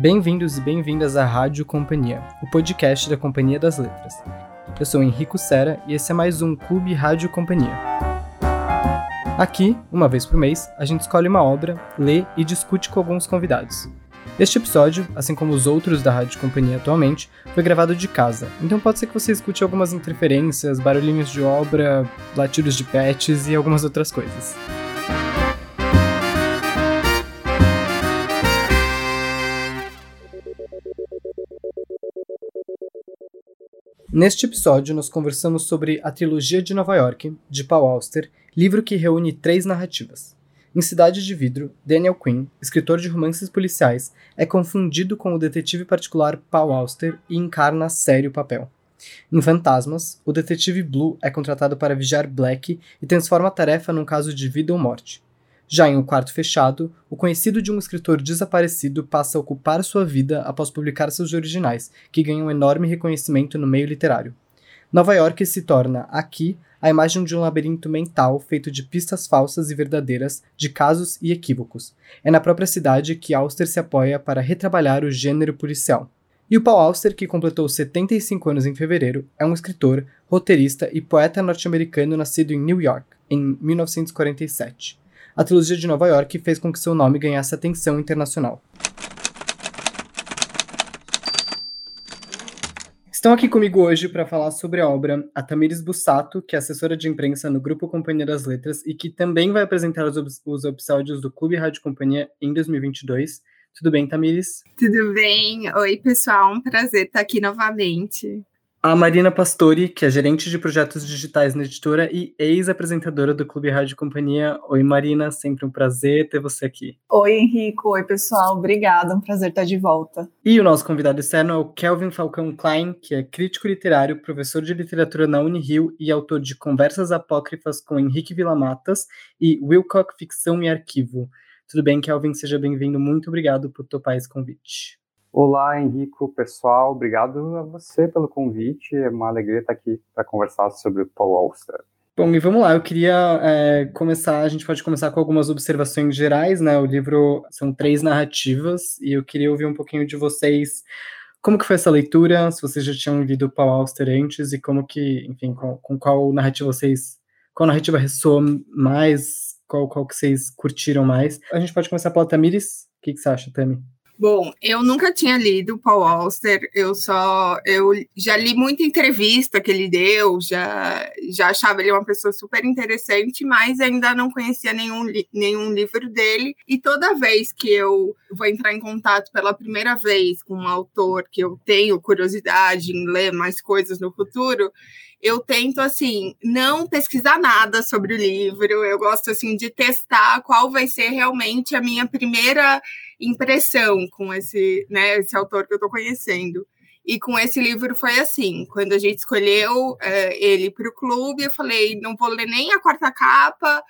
Bem-vindos e bem-vindas à Rádio Companhia, o podcast da Companhia das Letras. Eu sou Henrico Sera e esse é mais um Clube Rádio Companhia. Aqui, uma vez por mês, a gente escolhe uma obra, lê e discute com alguns convidados. Este episódio, assim como os outros da Rádio Companhia atualmente, foi gravado de casa, então pode ser que você escute algumas interferências, barulhinhos de obra, latidos de pets e algumas outras coisas. Neste episódio, nós conversamos sobre a trilogia de Nova York, de Paul Auster, livro que reúne três narrativas. Em Cidade de Vidro, Daniel Quinn, escritor de romances policiais, é confundido com o detetive particular Paul Auster e encarna sério papel. Em Fantasmas, o detetive Blue é contratado para vigiar Black e transforma a tarefa num caso de vida ou morte. Já em O Quarto Fechado, o conhecido de um escritor desaparecido passa a ocupar sua vida após publicar seus originais, que ganham enorme reconhecimento no meio literário. Nova York se torna, aqui, a imagem de um labirinto mental feito de pistas falsas e verdadeiras, de casos e equívocos. É na própria cidade que Auster se apoia para retrabalhar o gênero policial. E o Paul Auster, que completou 75 anos em fevereiro, é um escritor, roteirista e poeta norte-americano nascido em New York, em 1947 a trilogia de Nova York fez com que seu nome ganhasse atenção internacional. Estão aqui comigo hoje para falar sobre a obra a Tamires Bussato, que é assessora de imprensa no Grupo Companhia das Letras e que também vai apresentar os, os episódios do Clube Rádio Companhia em 2022. Tudo bem, Tamires? Tudo bem. Oi, pessoal. Um prazer estar aqui novamente a Marina Pastori, que é gerente de projetos digitais na editora e ex-apresentadora do Clube Rádio Companhia. Oi, Marina, sempre um prazer ter você aqui. Oi, Henrico. Oi, pessoal. Obrigada, um prazer estar de volta. E o nosso convidado externo é o Kelvin Falcão Klein, que é crítico literário, professor de literatura na Unirio e autor de Conversas Apócrifas com Henrique Villamatas e Wilcock Ficção e Arquivo. Tudo bem, Kelvin? Seja bem-vindo. Muito obrigado por topar esse convite. Olá, Henrico, pessoal. Obrigado a você pelo convite. É uma alegria estar aqui para conversar sobre o Paul Auster. Bom, e vamos lá. Eu queria é, começar. A gente pode começar com algumas observações gerais, né? O livro são três narrativas e eu queria ouvir um pouquinho de vocês. Como que foi essa leitura? Se vocês já tinham lido Paul Auster antes e como que, enfim, com, com qual narrativa vocês, qual narrativa ressoa mais? Qual, qual que vocês curtiram mais? A gente pode começar pela Tamires. O que, que você acha, Tami? Bom, eu nunca tinha lido Paul Auster, eu só eu já li muita entrevista que ele deu, já já achava ele uma pessoa super interessante, mas ainda não conhecia nenhum, nenhum livro dele. E toda vez que eu vou entrar em contato pela primeira vez com um autor que eu tenho curiosidade em ler mais coisas no futuro, eu tento assim não pesquisar nada sobre o livro. Eu gosto assim de testar qual vai ser realmente a minha primeira impressão com esse, né, esse autor que eu estou conhecendo. E com esse livro foi assim: quando a gente escolheu é, ele para o clube, eu falei, não vou ler nem a quarta capa,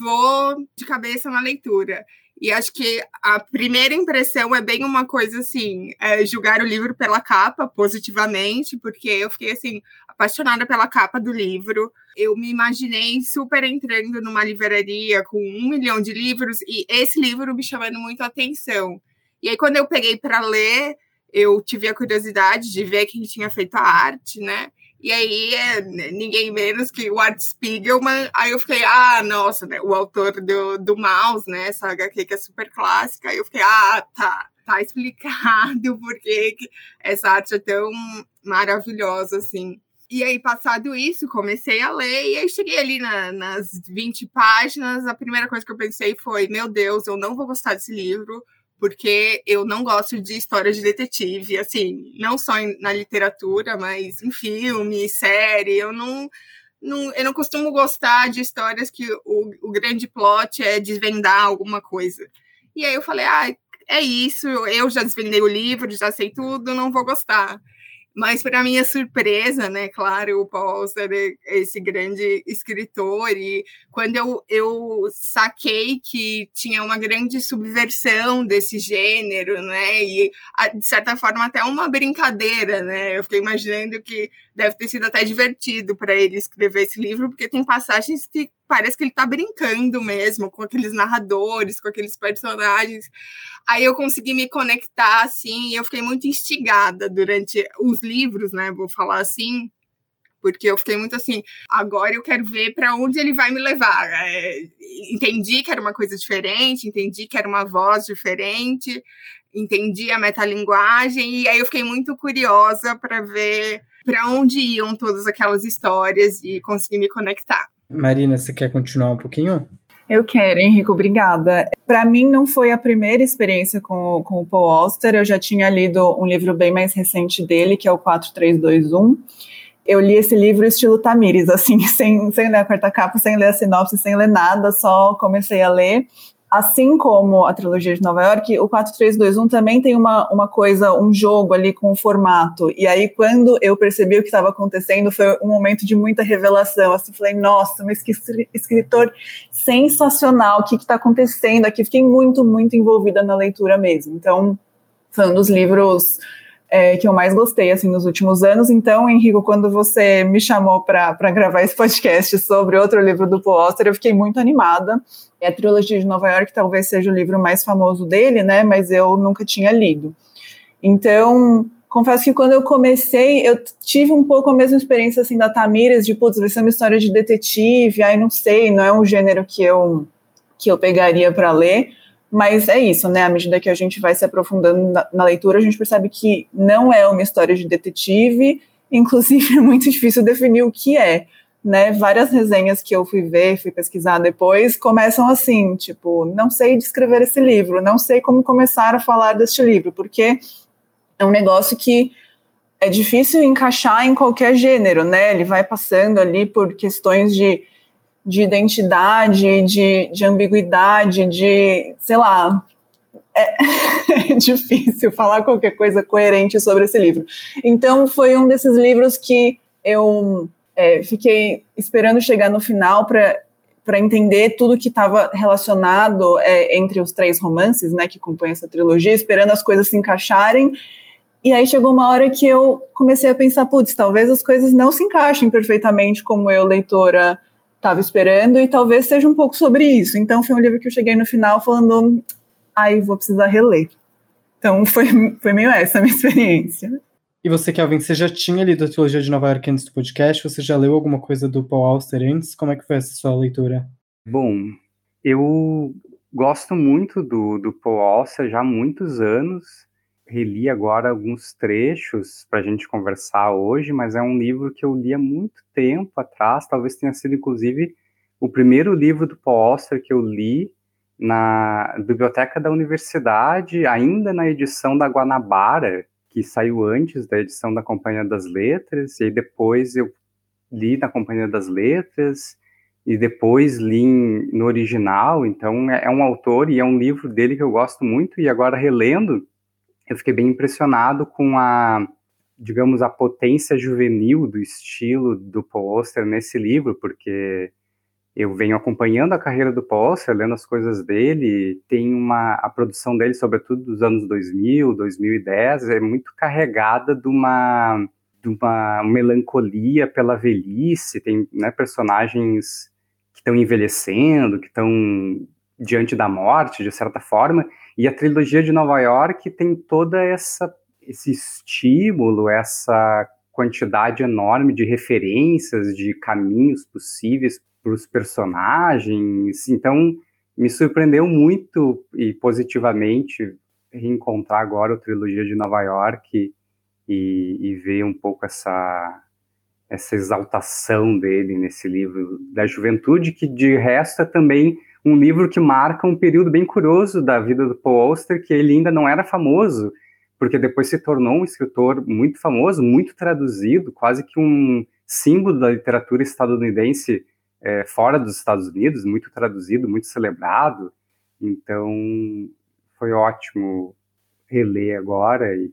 vou de cabeça na leitura. E acho que a primeira impressão é bem uma coisa assim, é julgar o livro pela capa positivamente, porque eu fiquei assim apaixonada pela capa do livro. Eu me imaginei super entrando numa livraria com um milhão de livros e esse livro me chamando muito a atenção. E aí quando eu peguei para ler, eu tive a curiosidade de ver quem tinha feito a arte, né? E aí é ninguém menos que o Art Spiegelman. Aí eu fiquei, ah, nossa, né? O autor do, do Mouse, né? Essa HQ que é super clássica. Aí eu fiquei, ah, tá, tá explicado por que essa arte é tão maravilhosa, assim. E aí, passado isso, comecei a ler, e aí cheguei ali na, nas 20 páginas. A primeira coisa que eu pensei foi: meu Deus, eu não vou gostar desse livro, porque eu não gosto de histórias de detetive, assim, não só em, na literatura, mas em filme, série, eu não, não, eu não costumo gostar de histórias que o, o grande plot é desvendar alguma coisa. E aí eu falei, ah, é isso, eu já desvendei o livro, já sei tudo, não vou gostar. Mas, para minha surpresa, né, claro, o Paul Auster é esse grande escritor, e quando eu, eu saquei que tinha uma grande subversão desse gênero, né, e de certa forma até uma brincadeira, né, eu fiquei imaginando que deve ter sido até divertido para ele escrever esse livro, porque tem passagens que parece que ele tá brincando mesmo com aqueles narradores, com aqueles personagens. Aí eu consegui me conectar assim, eu fiquei muito instigada durante os livros, né? Vou falar assim, porque eu fiquei muito assim, agora eu quero ver para onde ele vai me levar. É, entendi que era uma coisa diferente, entendi que era uma voz diferente, entendi a metalinguagem, e aí eu fiquei muito curiosa para ver para onde iam todas aquelas histórias e conseguir me conectar. Marina, você quer continuar um pouquinho? Eu quero, Henrico, obrigada. Para mim, não foi a primeira experiência com, com o Paul Auster, eu já tinha lido um livro bem mais recente dele, que é o 4321. Eu li esse livro estilo Tamires, assim, sem, sem ler a quarta capa, sem ler a sinopse, sem ler nada, só comecei a ler assim como a trilogia de Nova York, o 4321 também tem uma, uma coisa, um jogo ali com o formato. E aí, quando eu percebi o que estava acontecendo, foi um momento de muita revelação. Assim, falei, nossa, um escritor sensacional, o que está acontecendo aqui? Fiquei muito, muito envolvida na leitura mesmo. Então, foi um dos livros é, que eu mais gostei assim nos últimos anos. Então, Henrico, quando você me chamou para gravar esse podcast sobre outro livro do Paul eu fiquei muito animada. É a trilogia de Nova York talvez seja o livro mais famoso dele, né? Mas eu nunca tinha lido. Então, confesso que quando eu comecei, eu tive um pouco a mesma experiência assim da Tamires, de putz, vai ser uma história de detetive, aí não sei, não é um gênero que eu que eu pegaria para ler. Mas é isso, né? À medida que a gente vai se aprofundando na, na, leitura, a gente percebe que não é uma história de detetive, inclusive é muito difícil definir o que é. Né, várias resenhas que eu fui ver, fui pesquisar depois, começam assim, tipo, não sei descrever esse livro, não sei como começar a falar deste livro, porque é um negócio que é difícil encaixar em qualquer gênero, né? Ele vai passando ali por questões de de identidade, de, de ambiguidade, de, sei lá, é, difícil falar qualquer coisa coerente sobre esse livro. Então, foi um desses livros que eu é, fiquei esperando chegar no final para entender tudo que estava relacionado é, entre os três romances né, que compõem essa trilogia, esperando as coisas se encaixarem. E aí chegou uma hora que eu comecei a pensar, putz, talvez as coisas não se encaixem perfeitamente como eu, leitora, estava esperando e talvez seja um pouco sobre isso. Então foi um livro que eu cheguei no final falando, aí vou precisar reler. Então foi, foi meio essa a minha experiência. E você, Kelvin, você já tinha lido a trilogia de Nova York antes do podcast? Você já leu alguma coisa do Paul Auster antes? Como é que foi essa sua leitura? Bom, eu gosto muito do, do Paul Auster já há muitos anos reli agora alguns trechos para a gente conversar hoje, mas é um livro que eu li há muito tempo atrás, talvez tenha sido inclusive o primeiro livro do Paul Auster que eu li na biblioteca da universidade, ainda na edição da Guanabara, que saiu antes da edição da Companhia das Letras, e depois eu li na Companhia das Letras, e depois li no original, então é, é um autor e é um livro dele que eu gosto muito, e agora relendo, eu fiquei bem impressionado com a, digamos, a potência juvenil do estilo do Paul nesse livro, porque eu venho acompanhando a carreira do Paul lendo as coisas dele, tem uma a produção dele, sobretudo dos anos 2000, 2010, é muito carregada de uma de uma melancolia pela velhice, tem né, personagens que estão envelhecendo, que estão diante da morte, de certa forma, e a trilogia de Nova York tem toda essa esse estímulo, essa quantidade enorme de referências, de caminhos possíveis para os personagens. Então, me surpreendeu muito e positivamente reencontrar agora a trilogia de Nova York e, e ver um pouco essa essa exaltação dele nesse livro da juventude, que de resto é também um livro que marca um período bem curioso da vida do Paul Auster, que ele ainda não era famoso, porque depois se tornou um escritor muito famoso, muito traduzido, quase que um símbolo da literatura estadunidense é, fora dos Estados Unidos, muito traduzido, muito celebrado. Então, foi ótimo reler agora e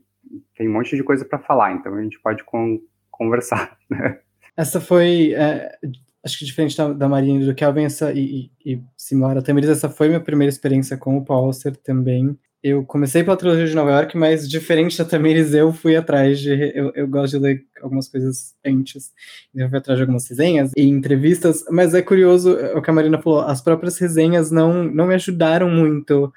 tem um monte de coisa para falar, então a gente pode con conversar. Né? Essa foi, é, acho que diferente da, da Marinha e do Kelvin, essa, e, e, e similar a Tamiris, essa foi minha primeira experiência com o Paul também. eu comecei pela trilogia de Nova York, mas diferente da Tamires, eu fui atrás de. Eu, eu gosto de ler algumas coisas antes. Eu fui atrás de algumas resenhas e entrevistas, mas é curioso o que a Marina falou: as próprias resenhas não, não me ajudaram muito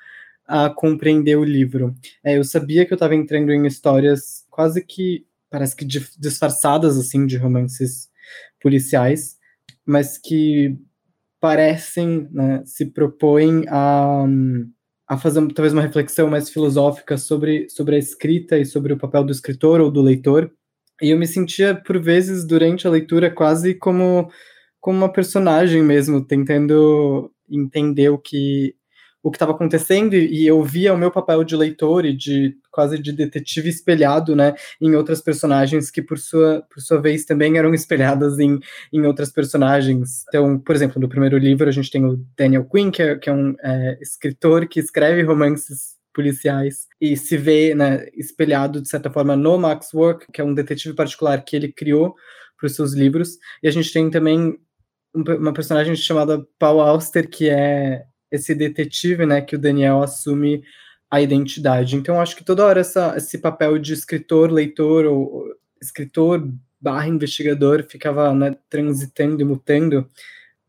a compreender o livro. É, eu sabia que eu estava entrando em histórias quase que. parece que disfarçadas, assim, de romances policiais, mas que parecem, né, se propõem a a fazer talvez uma reflexão mais filosófica sobre, sobre a escrita e sobre o papel do escritor ou do leitor. E eu me sentia, por vezes, durante a leitura, quase como, como uma personagem mesmo, tentando entender o que o que estava acontecendo e eu via o meu papel de leitor e de quase de detetive espelhado, né, em outras personagens que por sua por sua vez também eram espelhadas em, em outras personagens. Então, por exemplo, no primeiro livro a gente tem o Daniel Quinn, que é, que é um é, escritor que escreve romances policiais e se vê né, espelhado de certa forma no Max Work, que é um detetive particular que ele criou para os seus livros. E a gente tem também uma personagem chamada Paul Auster, que é esse detetive, né, que o Daniel assume a identidade. Então, acho que toda hora essa, esse papel de escritor, leitor, ou escritor barra investigador ficava né, transitando e mutando.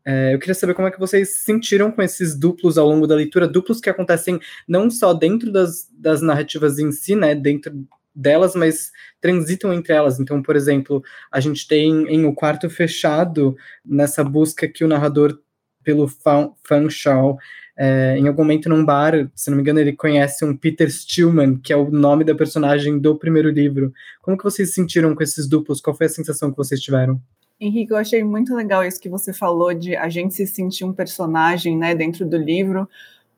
É, eu queria saber como é que vocês se sentiram com esses duplos ao longo da leitura, duplos que acontecem não só dentro das, das narrativas em si, né, dentro delas, mas transitam entre elas. Então, por exemplo, a gente tem em O Quarto Fechado, nessa busca que o narrador pelo Fan Shaw. É, em algum momento num bar, se não me engano, ele conhece um Peter Stillman, que é o nome da personagem do primeiro livro. Como que vocês se sentiram com esses duplos? Qual foi a sensação que vocês tiveram? Henrique, eu achei muito legal isso que você falou de a gente se sentir um personagem, né, dentro do livro,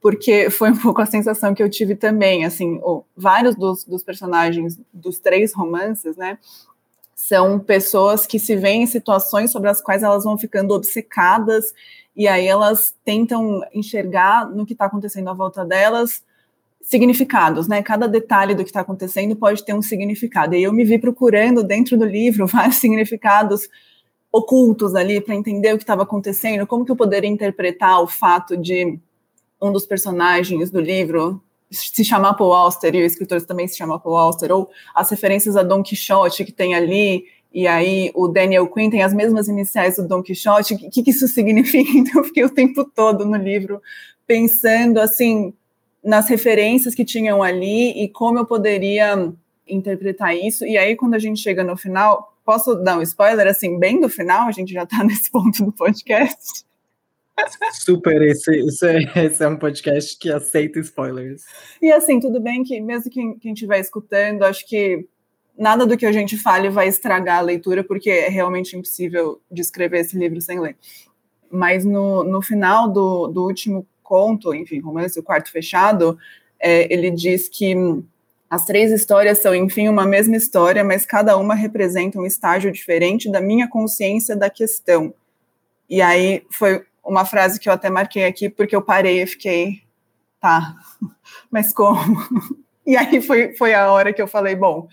porque foi um pouco a sensação que eu tive também, assim, vários dos, dos personagens dos três romances, né, são pessoas que se veem em situações sobre as quais elas vão ficando obcecadas e aí elas tentam enxergar no que está acontecendo à volta delas significados, né? Cada detalhe do que está acontecendo pode ter um significado. E eu me vi procurando dentro do livro vários significados ocultos ali para entender o que estava acontecendo, como que eu poderia interpretar o fato de um dos personagens do livro se chamar Paul Auster e o escritor também se chama Paul Auster, ou as referências a Don Quixote que tem ali, e aí o Daniel Quinn tem as mesmas iniciais do Don Quixote, o que, que isso significa? Então eu fiquei o tempo todo no livro pensando assim nas referências que tinham ali e como eu poderia interpretar isso. E aí quando a gente chega no final, posso dar um spoiler assim, bem do final, a gente já está nesse ponto do podcast. Super, esse, esse, é, esse é um podcast que aceita spoilers. E assim, tudo bem que mesmo quem estiver escutando, acho que nada do que a gente fale vai estragar a leitura, porque é realmente impossível descrever esse livro sem ler. Mas no, no final do, do último conto, enfim, romance, o quarto fechado, é, ele diz que as três histórias são, enfim, uma mesma história, mas cada uma representa um estágio diferente da minha consciência da questão. E aí foi uma frase que eu até marquei aqui, porque eu parei e fiquei, tá, mas como? E aí foi, foi a hora que eu falei, bom,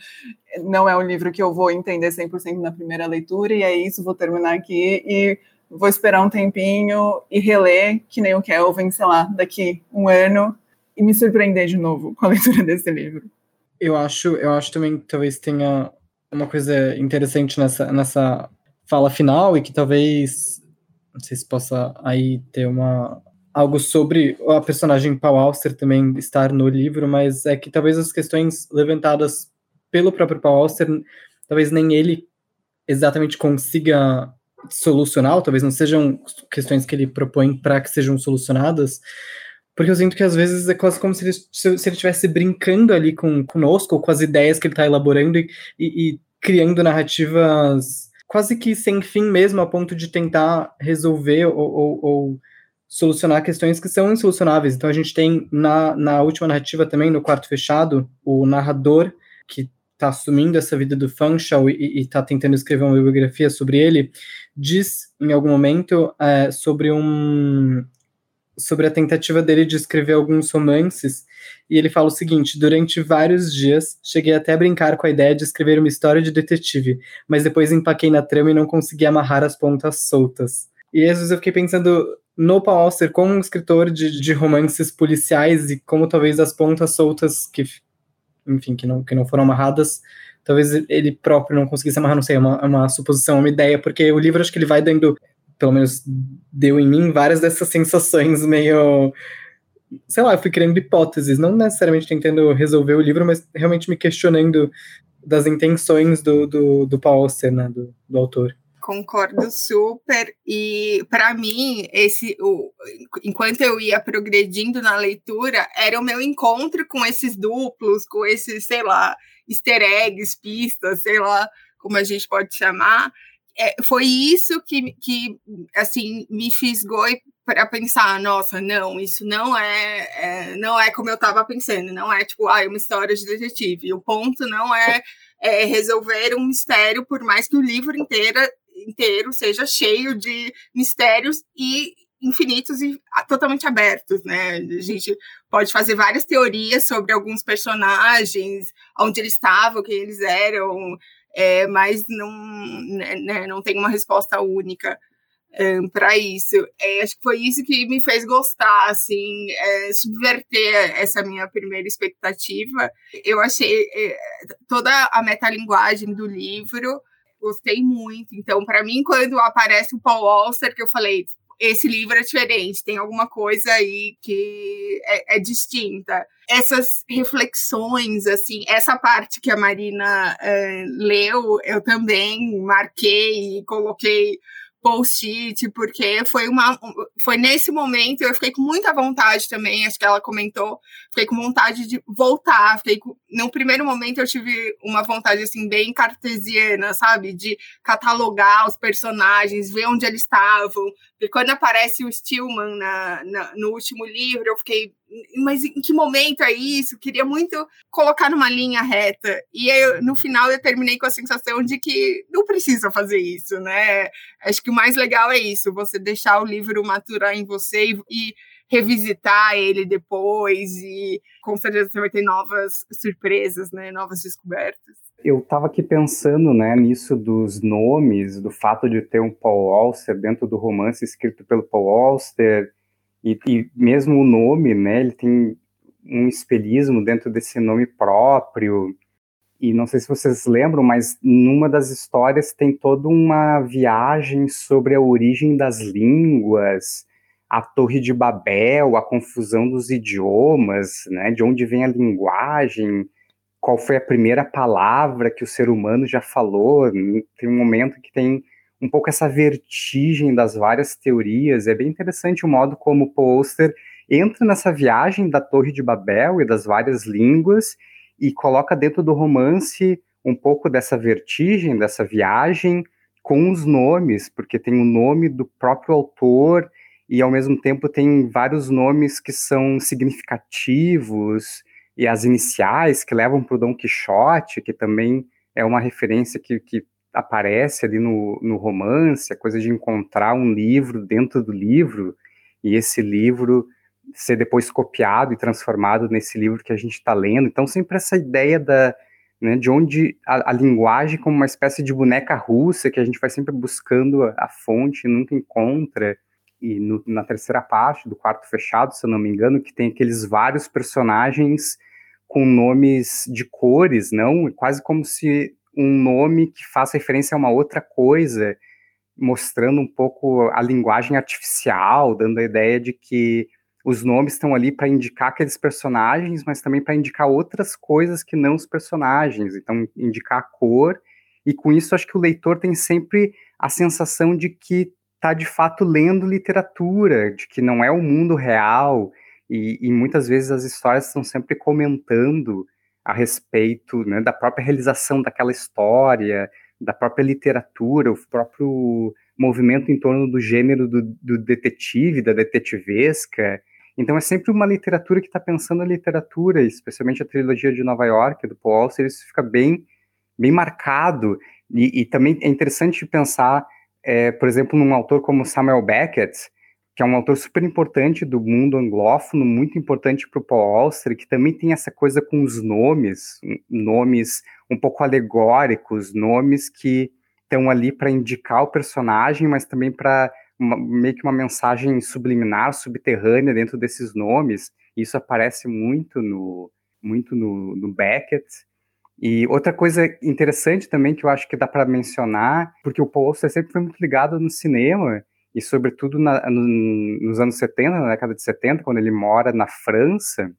não é um livro que eu vou entender 100% na primeira leitura, e é isso, vou terminar aqui e vou esperar um tempinho e reler, que nem o Kelvin, sei lá, daqui um ano, e me surpreender de novo com a leitura desse livro. Eu acho, eu acho também que talvez tenha uma coisa interessante nessa, nessa fala final, e que talvez, não sei se possa aí ter uma, algo sobre a personagem Paul Auster também estar no livro, mas é que talvez as questões levantadas pelo próprio Paul Auster, talvez nem ele exatamente consiga solucionar, talvez não sejam questões que ele propõe para que sejam solucionadas, porque eu sinto que às vezes é quase como se ele, se ele estivesse brincando ali com conosco, com as ideias que ele está elaborando e, e, e criando narrativas quase que sem fim mesmo, a ponto de tentar resolver ou, ou, ou solucionar questões que são insolucionáveis. Então a gente tem na, na última narrativa também, no quarto fechado, o narrador que está assumindo essa vida do Funchal e está tentando escrever uma biografia sobre ele, diz em algum momento é, sobre um sobre a tentativa dele de escrever alguns romances, e ele fala o seguinte: durante vários dias cheguei até a brincar com a ideia de escrever uma história de detetive, mas depois empaquei na trama e não consegui amarrar as pontas soltas. E às vezes eu fiquei pensando, no Paul Auster como um escritor de, de romances policiais e como talvez as pontas soltas que, enfim, que não, que não foram amarradas, talvez ele próprio não conseguisse amarrar, não sei, é uma, é uma suposição, uma ideia, porque o livro acho que ele vai dando, pelo menos deu em mim, várias dessas sensações meio sei lá, eu fui criando hipóteses, não necessariamente tentando resolver o livro, mas realmente me questionando das intenções do, do, do Paul Auster, né, do, do autor. Concordo super. E para mim, esse, o, enquanto eu ia progredindo na leitura, era o meu encontro com esses duplos, com esses, sei lá, easter eggs, pistas, sei lá como a gente pode chamar. É, foi isso que, que assim me fisgou para pensar, nossa, não, isso não é, é não é como eu estava pensando, não é tipo, ah, é uma história de detetive. O ponto não é, é, resolver um mistério, por mais que o livro inteiro, inteiro seja cheio de mistérios e infinitos e totalmente abertos, né? A gente pode fazer várias teorias sobre alguns personagens, onde eles estavam, quem eles eram, é, mas não, né, né não tem uma resposta única um, para isso. É, acho que foi isso que me fez gostar, assim, é, subverter essa minha primeira expectativa. Eu achei é, toda a metalinguagem do livro, gostei muito. Então, para mim, quando aparece o Paul Auster, que eu falei, esse livro é diferente, tem alguma coisa aí que é, é, distinta. Essas reflexões, assim, essa parte que a Marina é, leu, eu também marquei e coloquei post-it, porque foi uma foi nesse momento eu fiquei com muita vontade também, acho que ela comentou, fiquei com vontade de voltar, fiquei com, no primeiro momento eu tive uma vontade assim bem cartesiana, sabe, de catalogar os personagens, ver onde eles estavam, e quando aparece o Stillman na, na, no último livro, eu fiquei, mas em que momento é isso? Queria muito colocar numa linha reta. E no final eu terminei com a sensação de que não precisa fazer isso, né? Acho que o mais legal é isso, você deixar o livro maturar em você e, e revisitar ele depois e com certeza você vai ter novas surpresas, né? Novas descobertas eu estava aqui pensando né, nisso dos nomes, do fato de ter um Paul Auster dentro do romance escrito pelo Paul Auster, e, e mesmo o nome, né, ele tem um espelhismo dentro desse nome próprio. E não sei se vocês lembram, mas numa das histórias tem toda uma viagem sobre a origem das línguas, a Torre de Babel, a confusão dos idiomas, né, de onde vem a linguagem qual foi a primeira palavra que o ser humano já falou. Tem um momento que tem um pouco essa vertigem das várias teorias. É bem interessante o modo como o Poster entra nessa viagem da Torre de Babel e das várias línguas e coloca dentro do romance um pouco dessa vertigem, dessa viagem com os nomes, porque tem o nome do próprio autor e ao mesmo tempo tem vários nomes que são significativos e as iniciais que levam para o Dom Quixote, que também é uma referência que, que aparece ali no, no romance, a coisa de encontrar um livro dentro do livro, e esse livro ser depois copiado e transformado nesse livro que a gente está lendo. Então, sempre essa ideia da, né, de onde a, a, linguagem como uma espécie de boneca russa, que a gente vai sempre buscando a, a fonte e nunca encontra. E no, na terceira parte do quarto fechado, se eu não me engano, que tem aqueles vários personagens com nomes de cores, não? Quase como se um nome que faça referência a uma outra coisa, mostrando um pouco a linguagem artificial, dando a ideia de que os nomes estão ali para indicar aqueles personagens, mas também para indicar outras coisas que não os personagens. Então, indicar a cor, e com isso acho que o leitor tem sempre a sensação de que está de fato lendo literatura, de que não é o mundo real, e, e, muitas vezes as histórias estão sempre comentando a respeito né, da própria realização daquela história, da própria literatura, o próprio movimento em torno do gênero do, do detetive, da detetivesca. Então é sempre uma literatura que está pensando a literatura, especialmente a trilogia de Nova York, do Paul Auster, isso fica bem, bem marcado. E, e também é interessante pensar, é, por exemplo, num autor como Samuel Beckett, que é um autor super importante do mundo anglófono, muito importante para o Paul Auster, que também tem essa coisa com os nomes, nomes um pouco alegóricos, nomes que estão ali para indicar o personagem, mas também para meio que uma mensagem subliminar, subterrânea dentro desses nomes. Isso aparece muito no, muito no, no Beckett. E outra coisa interessante também que eu acho que dá para mencionar, porque o Paul Auster sempre foi muito ligado no cinema, e sobretudo na, no, nos anos 70, na década de 70, quando ele mora na França,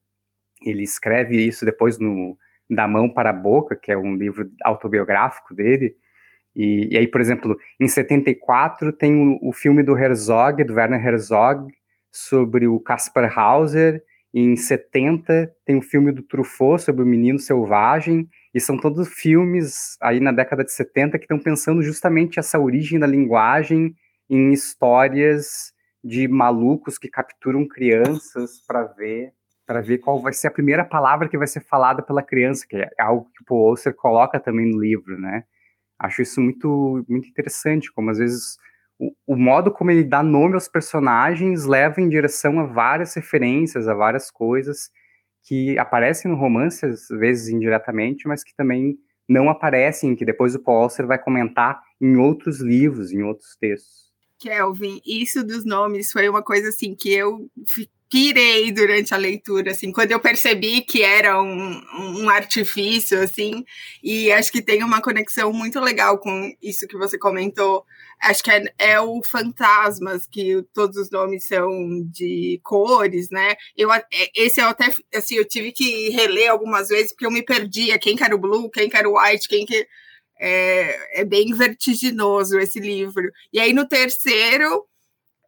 ele escreve isso depois no Da Mão para a Boca, que é um livro autobiográfico dele, e, e aí, por exemplo, em 74 tem o, o, filme do Herzog, do Werner Herzog, sobre o Caspar Hauser, em 70 tem o filme do Truffaut sobre o Menino Selvagem, e são todos filmes aí na década de 70 que estão pensando justamente essa origem da linguagem em histórias de malucos que capturam crianças para ver para ver qual vai ser a primeira palavra que vai ser falada pela criança, que é algo que o Paul coloca também no livro, né? Acho isso muito muito interessante, como às vezes o, o modo como ele dá nome aos personagens leva em direção a várias referências, a várias coisas que aparecem no romance, às vezes indiretamente, mas que também não aparecem, que depois o Paul Auster vai comentar em outros livros, em outros textos. Kelvin, isso dos nomes foi uma coisa assim que eu pirei durante a leitura, assim, quando eu percebi que era um, um artifício, assim, e acho que tem uma conexão muito legal com isso que você comentou. Acho que é, é o Fantasmas, que todos os nomes são de cores, né? Eu, é, esse eu até, assim, eu tive que reler algumas vezes, porque eu me perdia quem que era o Blue, quem que era o White, quem que é, é bem vertiginoso esse livro. E aí no terceiro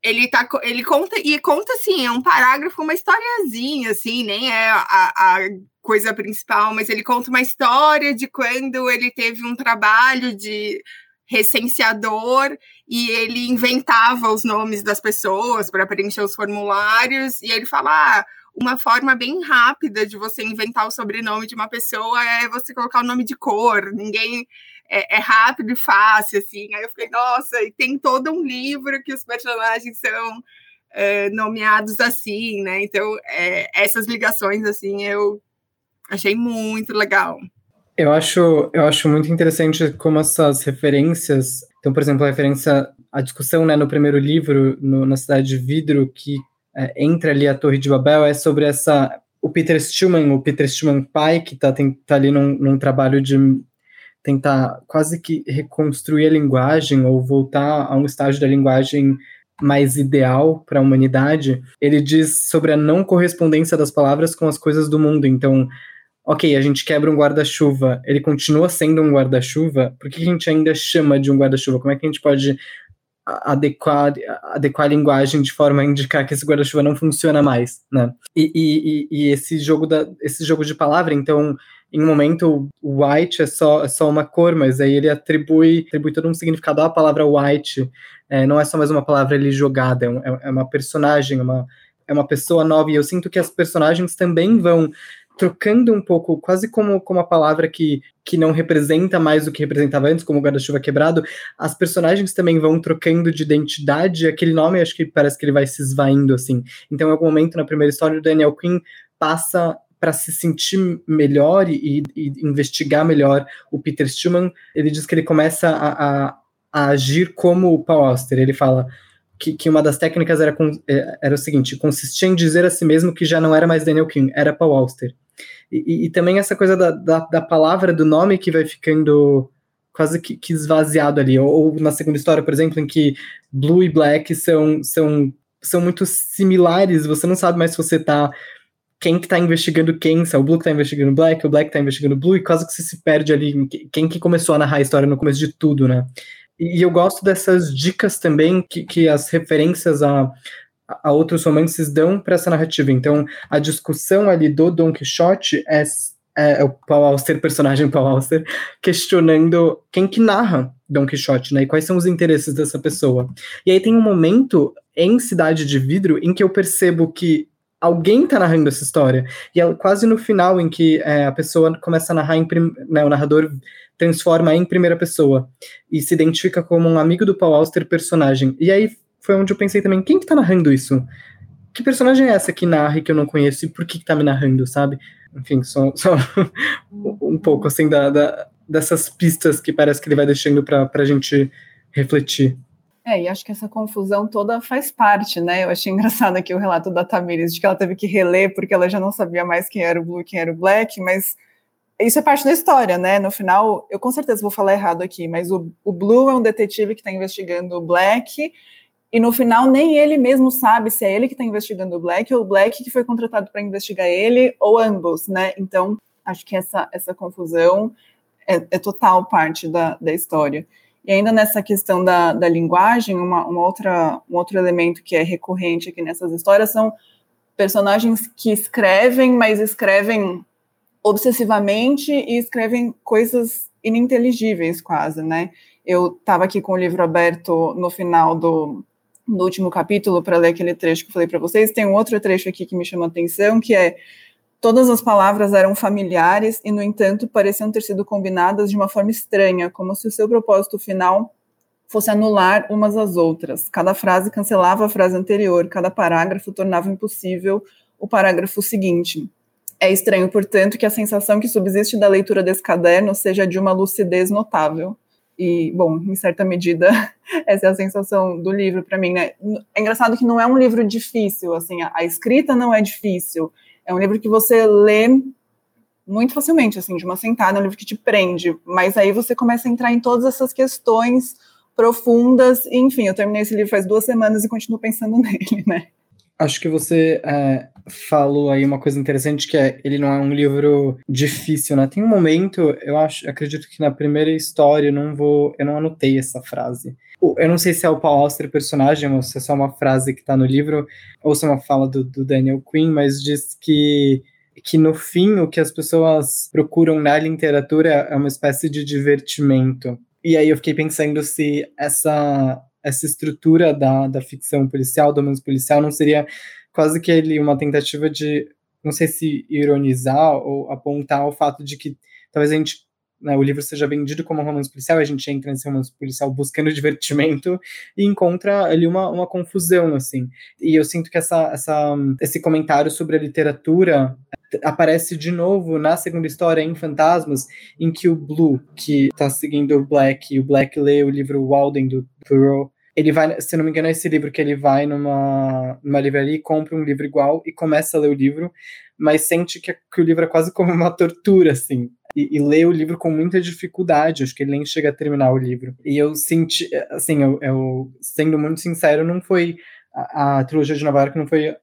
ele tá ele conta e conta assim é um parágrafo uma historiazinha assim nem é a, a, coisa principal mas ele conta uma história de quando ele teve um trabalho de recenseador e ele inventava os nomes das pessoas para preencher os formulários e ele fala ah, uma forma bem rápida de você inventar o sobrenome de uma pessoa é você colocar o nome de cor ninguém é, é, rápido e fácil, assim. Aí eu fiquei, nossa, e tem todo um livro que os personagens são é, nomeados assim, né? Então, é, essas ligações, assim, eu achei muito legal. Eu acho, eu acho muito interessante como essas referências. Então, por exemplo, a referência à discussão né, no primeiro livro, no, na Cidade de Vidro, que é, entra ali a Torre de Babel, é sobre essa. O Peter Stillman, o Peter Stillman pai, que está tá ali num, num trabalho de tentar quase que reconstruir a linguagem ou voltar a um estágio da linguagem mais ideal para a humanidade, ele diz sobre a não correspondência das palavras com as coisas do mundo. Então, ok, a gente quebra um guarda-chuva, ele continua sendo um guarda-chuva, por que a gente ainda chama de um guarda-chuva? Como é que a gente pode adequar, adequar a linguagem de forma a indicar que esse guarda-chuva não funciona mais, né? E, e, e, esse jogo da, esse jogo de palavra, então, em um momento white é só, é só uma cor, mas aí ele atribui, atribui todo um significado à palavra white. É, não é só mais uma palavra ali jogada, é, é, é uma personagem, uma, é uma pessoa nova. E eu sinto que as personagens também vão trocando um pouco, quase como, como a palavra que, que não representa mais o que representava antes, como o guarda-chuva quebrado, as personagens também vão trocando de identidade, aquele nome acho que parece que ele vai se esvaindo, assim. Então, em algum momento na primeira história, o Daniel Quinn passa para se sentir melhor e, e, investigar melhor o Peter Stillman, ele diz que ele começa a, a, a agir como o Paul Auster. Ele fala que, que uma das técnicas era, é, era o seguinte: consistia em dizer a si mesmo que já não era mais Daniel King, era Paul Auster. E, e também essa coisa da, da, da, palavra, do nome que vai ficando quase que, que esvaziado ali. Ou, ou, na segunda história, por exemplo, em que Blue e Black são, são, são muito similares, você não sabe mais se você está quem que tá investigando quem, se é o Blue que tá investigando o Black, o Black tá investigando o Blue, e quase que você se perde ali quem que começou a narrar a história no começo de tudo, né? E eu gosto dessas dicas também que, que as referências a, a outros romances dão para essa narrativa. Então, a discussão ali do Don Quixote é, é, o Paul Auster, personagem Paul Auster, questionando quem que narra Don Quixote, né? E quais são os interesses dessa pessoa. E aí tem um momento em Cidade de Vidro em que eu percebo que alguém tá narrando essa história. E é quase no final em que é, a pessoa começa a narrar, em né, o narrador transforma em primeira pessoa e se identifica como um amigo do Paul Auster personagem. E aí foi onde eu pensei também, quem que tá narrando isso? Que personagem é essa que narra e que eu não conheço e por que que tá me narrando, sabe? Enfim, só, só um pouco assim da, da, dessas pistas que parece que ele vai deixando pra, pra gente refletir. É, e acho que essa confusão toda faz parte, né? Eu achei engraçado aqui o relato da Tamires, de que ela teve que reler porque ela já não sabia mais quem era o Blue e quem era o Black, mas isso é parte da história, né? No final, eu com certeza vou falar errado aqui, mas o, o Blue é um detetive que está investigando o Black, e no final nem ele mesmo sabe se é ele que está investigando o Black ou o Black que foi contratado para investigar ele, ou ambos, né? Então, acho que essa, essa confusão é, é total parte da, da história. E ainda nessa questão da, da linguagem, uma, uma outra, um outro elemento que é recorrente aqui nessas histórias são personagens que escrevem, mas escrevem obsessivamente e escrevem coisas ininteligíveis quase, né? Eu estava aqui com o livro aberto no final do, do último capítulo para ler aquele trecho que eu falei para vocês. Tem um outro trecho aqui que me chama a atenção, que é Todas as palavras eram familiares e, no entanto, pareciam ter sido combinadas de uma forma estranha, como se o seu propósito final fosse anular umas às outras. Cada frase cancelava a frase anterior, cada parágrafo tornava impossível o parágrafo seguinte. É estranho, portanto, que a sensação que subsiste da leitura desse caderno seja de uma lucidez notável. E, bom, em certa medida, essa é a sensação do livro para mim, né? É engraçado que não é um livro difícil, assim, a, a escrita não é difícil, é um livro que você lê muito facilmente, assim, de uma sentada, é um livro que te prende, mas aí você começa a entrar em todas essas questões profundas, e, enfim, eu terminei esse livro faz duas semanas e continuo pensando nele, né? Acho que você é, falou aí uma coisa interessante que é ele não é um livro difícil, né? Tem um momento, eu acho, acredito que na primeira história eu não vou, eu não anotei essa frase. Eu não sei se é o Paul Auster personagem ou se é só uma frase que está no livro ou se é uma fala do, do Daniel Quinn, mas diz que que no fim o que as pessoas procuram na literatura é uma espécie de divertimento. E aí eu fiquei pensando se essa essa estrutura da, da ficção policial, do romance policial, não seria quase que ele uma tentativa de, não sei se ironizar ou apontar o fato de que talvez a gente né, o livro seja vendido como um romance policial, a gente entra nesse romance policial buscando divertimento e encontra ali uma, uma confusão, assim. E eu sinto que essa, essa, esse comentário sobre a literatura aparece de novo na segunda história, em Fantasmas, em que o Blue, que está seguindo o Black, e o Black lê o livro Walden, do Thoreau, ele vai, se não me engano, é esse livro que ele vai numa, numa livraria e compra um livro igual e começa a ler o livro, mas sente que, que o livro é quase como uma tortura, assim. E, e, lê o livro com muita dificuldade, acho que ele nem chega a terminar o livro. E eu senti, assim, eu, eu sendo muito sincero, não foi. A, a trilogia de Nova York não foi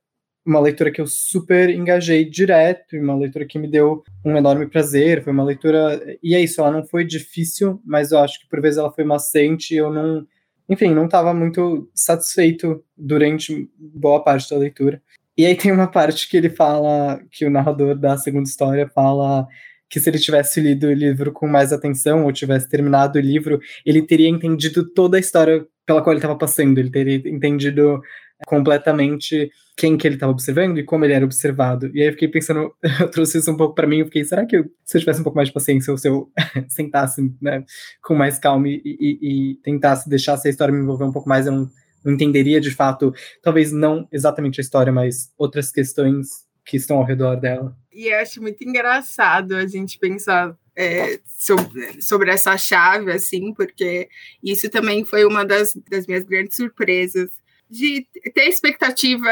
uma leitura que eu super engajei direto, uma leitura que me deu um enorme prazer, foi uma leitura, e é isso, ela não foi difícil, mas eu acho que por vezes ela foi maçante, eu não, enfim, não estava muito satisfeito durante boa parte da leitura. E aí tem uma parte que ele fala, que o narrador da segunda história fala que se ele tivesse lido o livro com mais atenção ou tivesse terminado o livro, ele teria entendido toda a história pela qual ele estava passando, ele teria entendido completamente quem que ele estava observando e como ele era observado. E aí eu fiquei pensando, eu trouxe isso um pouco para mim, eu fiquei, será que eu, se eu tivesse um pouco mais de paciência ou se eu sentasse né, com mais calma e, e, e, tentasse deixar essa história me envolver um pouco mais, eu não, entenderia de fato, talvez não exatamente a história, mas outras questões que estão ao redor dela. E eu acho muito engraçado a gente pensar é, sobre, sobre, essa chave, assim, porque isso também foi uma das, das minhas grandes surpresas de ter expectativa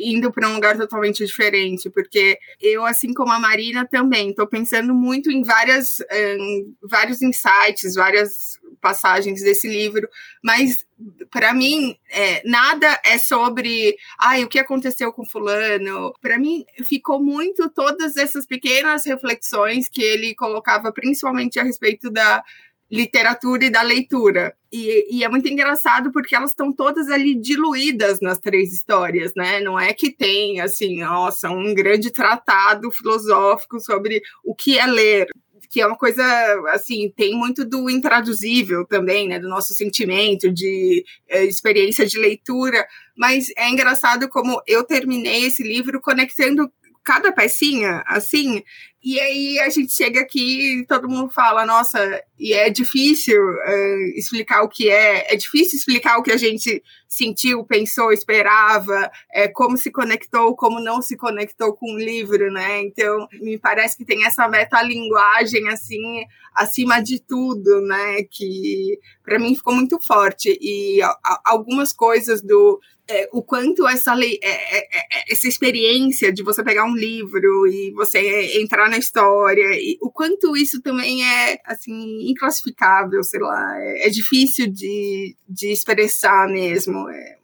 indo para um lugar totalmente diferente, porque eu, assim como a Marina, também estou pensando muito em várias, um, vários insights, várias passagens desse livro, mas para mim é, nada é sobre ai, o que aconteceu com fulano. Para mim ficou muito todas essas pequenas reflexões que ele colocava, principalmente a respeito da literatura e da leitura. E, e, é muito engraçado porque elas estão todas ali diluídas nas três histórias, né? Não é que tem, assim, nossa, um grande tratado filosófico sobre o que é ler. Que é uma coisa, assim, tem muito do intraduzível também, né? Do nosso sentimento, de eh, experiência de leitura. Mas é engraçado como eu terminei esse livro conectando cada pecinha, assim, E aí a gente chega aqui e todo mundo fala, nossa, e é difícil uh, explicar o que é, é difícil explicar o que a gente sentiu, pensou, esperava, é, como se conectou, como não se conectou com o livro, né? Então, me parece que tem essa metalinguagem, assim, acima de tudo, né? Que para mim ficou muito forte. E a, algumas coisas do é, o quanto essa, lei, é, é, é, essa experiência de você pegar um livro e você entrar na história, e o quanto isso também é assim inclassificável, sei lá, é, é, difícil de, de expressar mesmo, é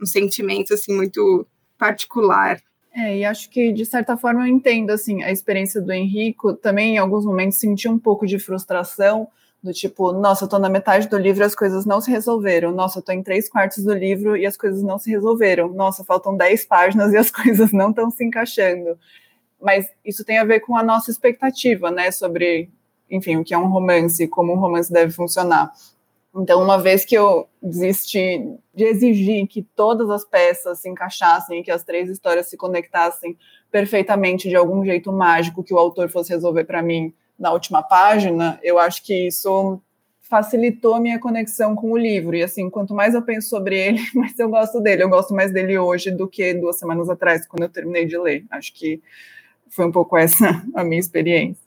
um sentimento assim muito particular. É, e acho que de certa forma eu entendo assim a experiência do Henrico. Também em alguns momentos senti um pouco de frustração do tipo, nossa, eu tô na metade do livro e as coisas não se resolveram. Nossa, eu tô em três quartos do livro e as coisas não se resolveram. Nossa, faltam dez páginas e as coisas não estão se encaixando. Mas isso tem a ver com a nossa expectativa, né, sobre, enfim, o que é um romance, como um romance deve funcionar. Então, uma vez que eu desisti de exigir que todas as peças se encaixassem, que as três histórias se conectassem perfeitamente de algum jeito mágico que o autor fosse resolver para mim na última página, eu acho que isso facilitou a minha conexão com o livro. E assim, quanto mais eu penso sobre ele, mais eu gosto dele. Eu gosto mais dele hoje do que duas semanas atrás, quando eu terminei de ler. Acho que foi um pouco essa a minha experiência.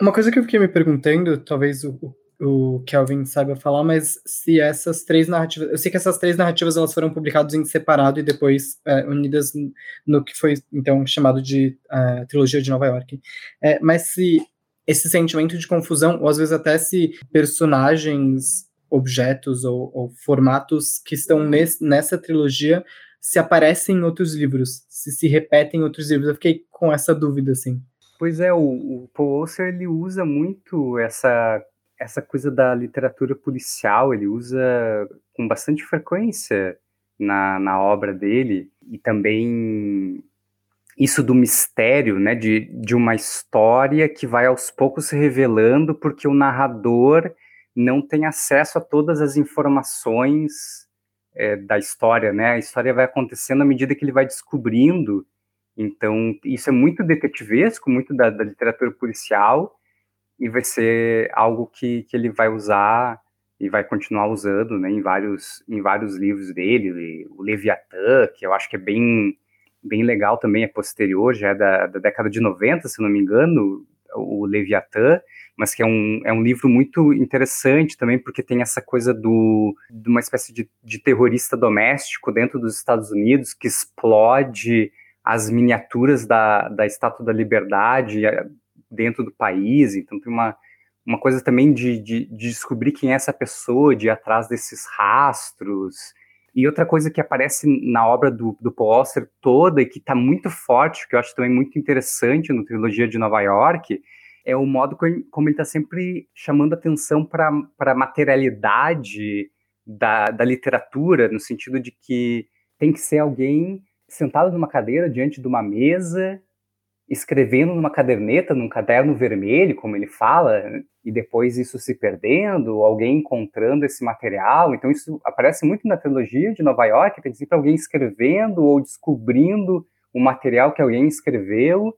Uma coisa que eu fiquei me perguntando, talvez o, o Kelvin saiba falar, mas se essas três narrativas. Eu sei que essas três narrativas elas foram publicadas em separado e depois é, unidas no que foi então chamado de uh, trilogia de Nova York. É, mas se esse sentimento de confusão, ou às vezes até se personagens, objetos ou, ou formatos que estão nesse, nessa trilogia se aparecem em outros livros, se se repetem em outros livros. Eu fiquei com essa dúvida, assim. Pois é, o, o Paul Auster, ele usa muito essa, essa coisa da literatura policial, ele usa com bastante frequência na, na obra dele, e também isso do mistério, né, de, de uma história que vai aos poucos se revelando porque o narrador não tem acesso a todas as informações é, da história, né? A história vai acontecendo à medida que ele vai descobrindo. Então, isso é muito detetivesco, muito da, da literatura policial, e vai ser algo que, que ele vai usar e vai continuar usando, né, em vários, em vários livros dele, o Leviatã, que eu acho que é bem bem legal também, é posterior, já é da, da década de 90, se não me engano, o Leviatã, mas que é um, é um livro muito interessante também, porque tem essa coisa do, de uma espécie de, de terrorista doméstico dentro dos Estados Unidos que explode as miniaturas da, da Estátua da Liberdade eh, dentro do país, então tem uma, uma coisa também de, de, de descobrir quem é essa pessoa, de ir atrás desses rastros, e outra coisa que aparece na obra do, do Paul Auster toda e que está muito forte, que eu acho também muito interessante no Trilogia de Nova York, é o modo como ele está sempre chamando atenção para a materialidade da, da literatura, no sentido de que tem que ser alguém sentado numa cadeira diante de uma mesa escrevendo numa caderneta, num caderno vermelho, como ele fala, e depois isso se perdendo, alguém encontrando esse material. Então isso aparece muito na trilogia de Nova York, tem sempre alguém escrevendo ou descobrindo o material que alguém escreveu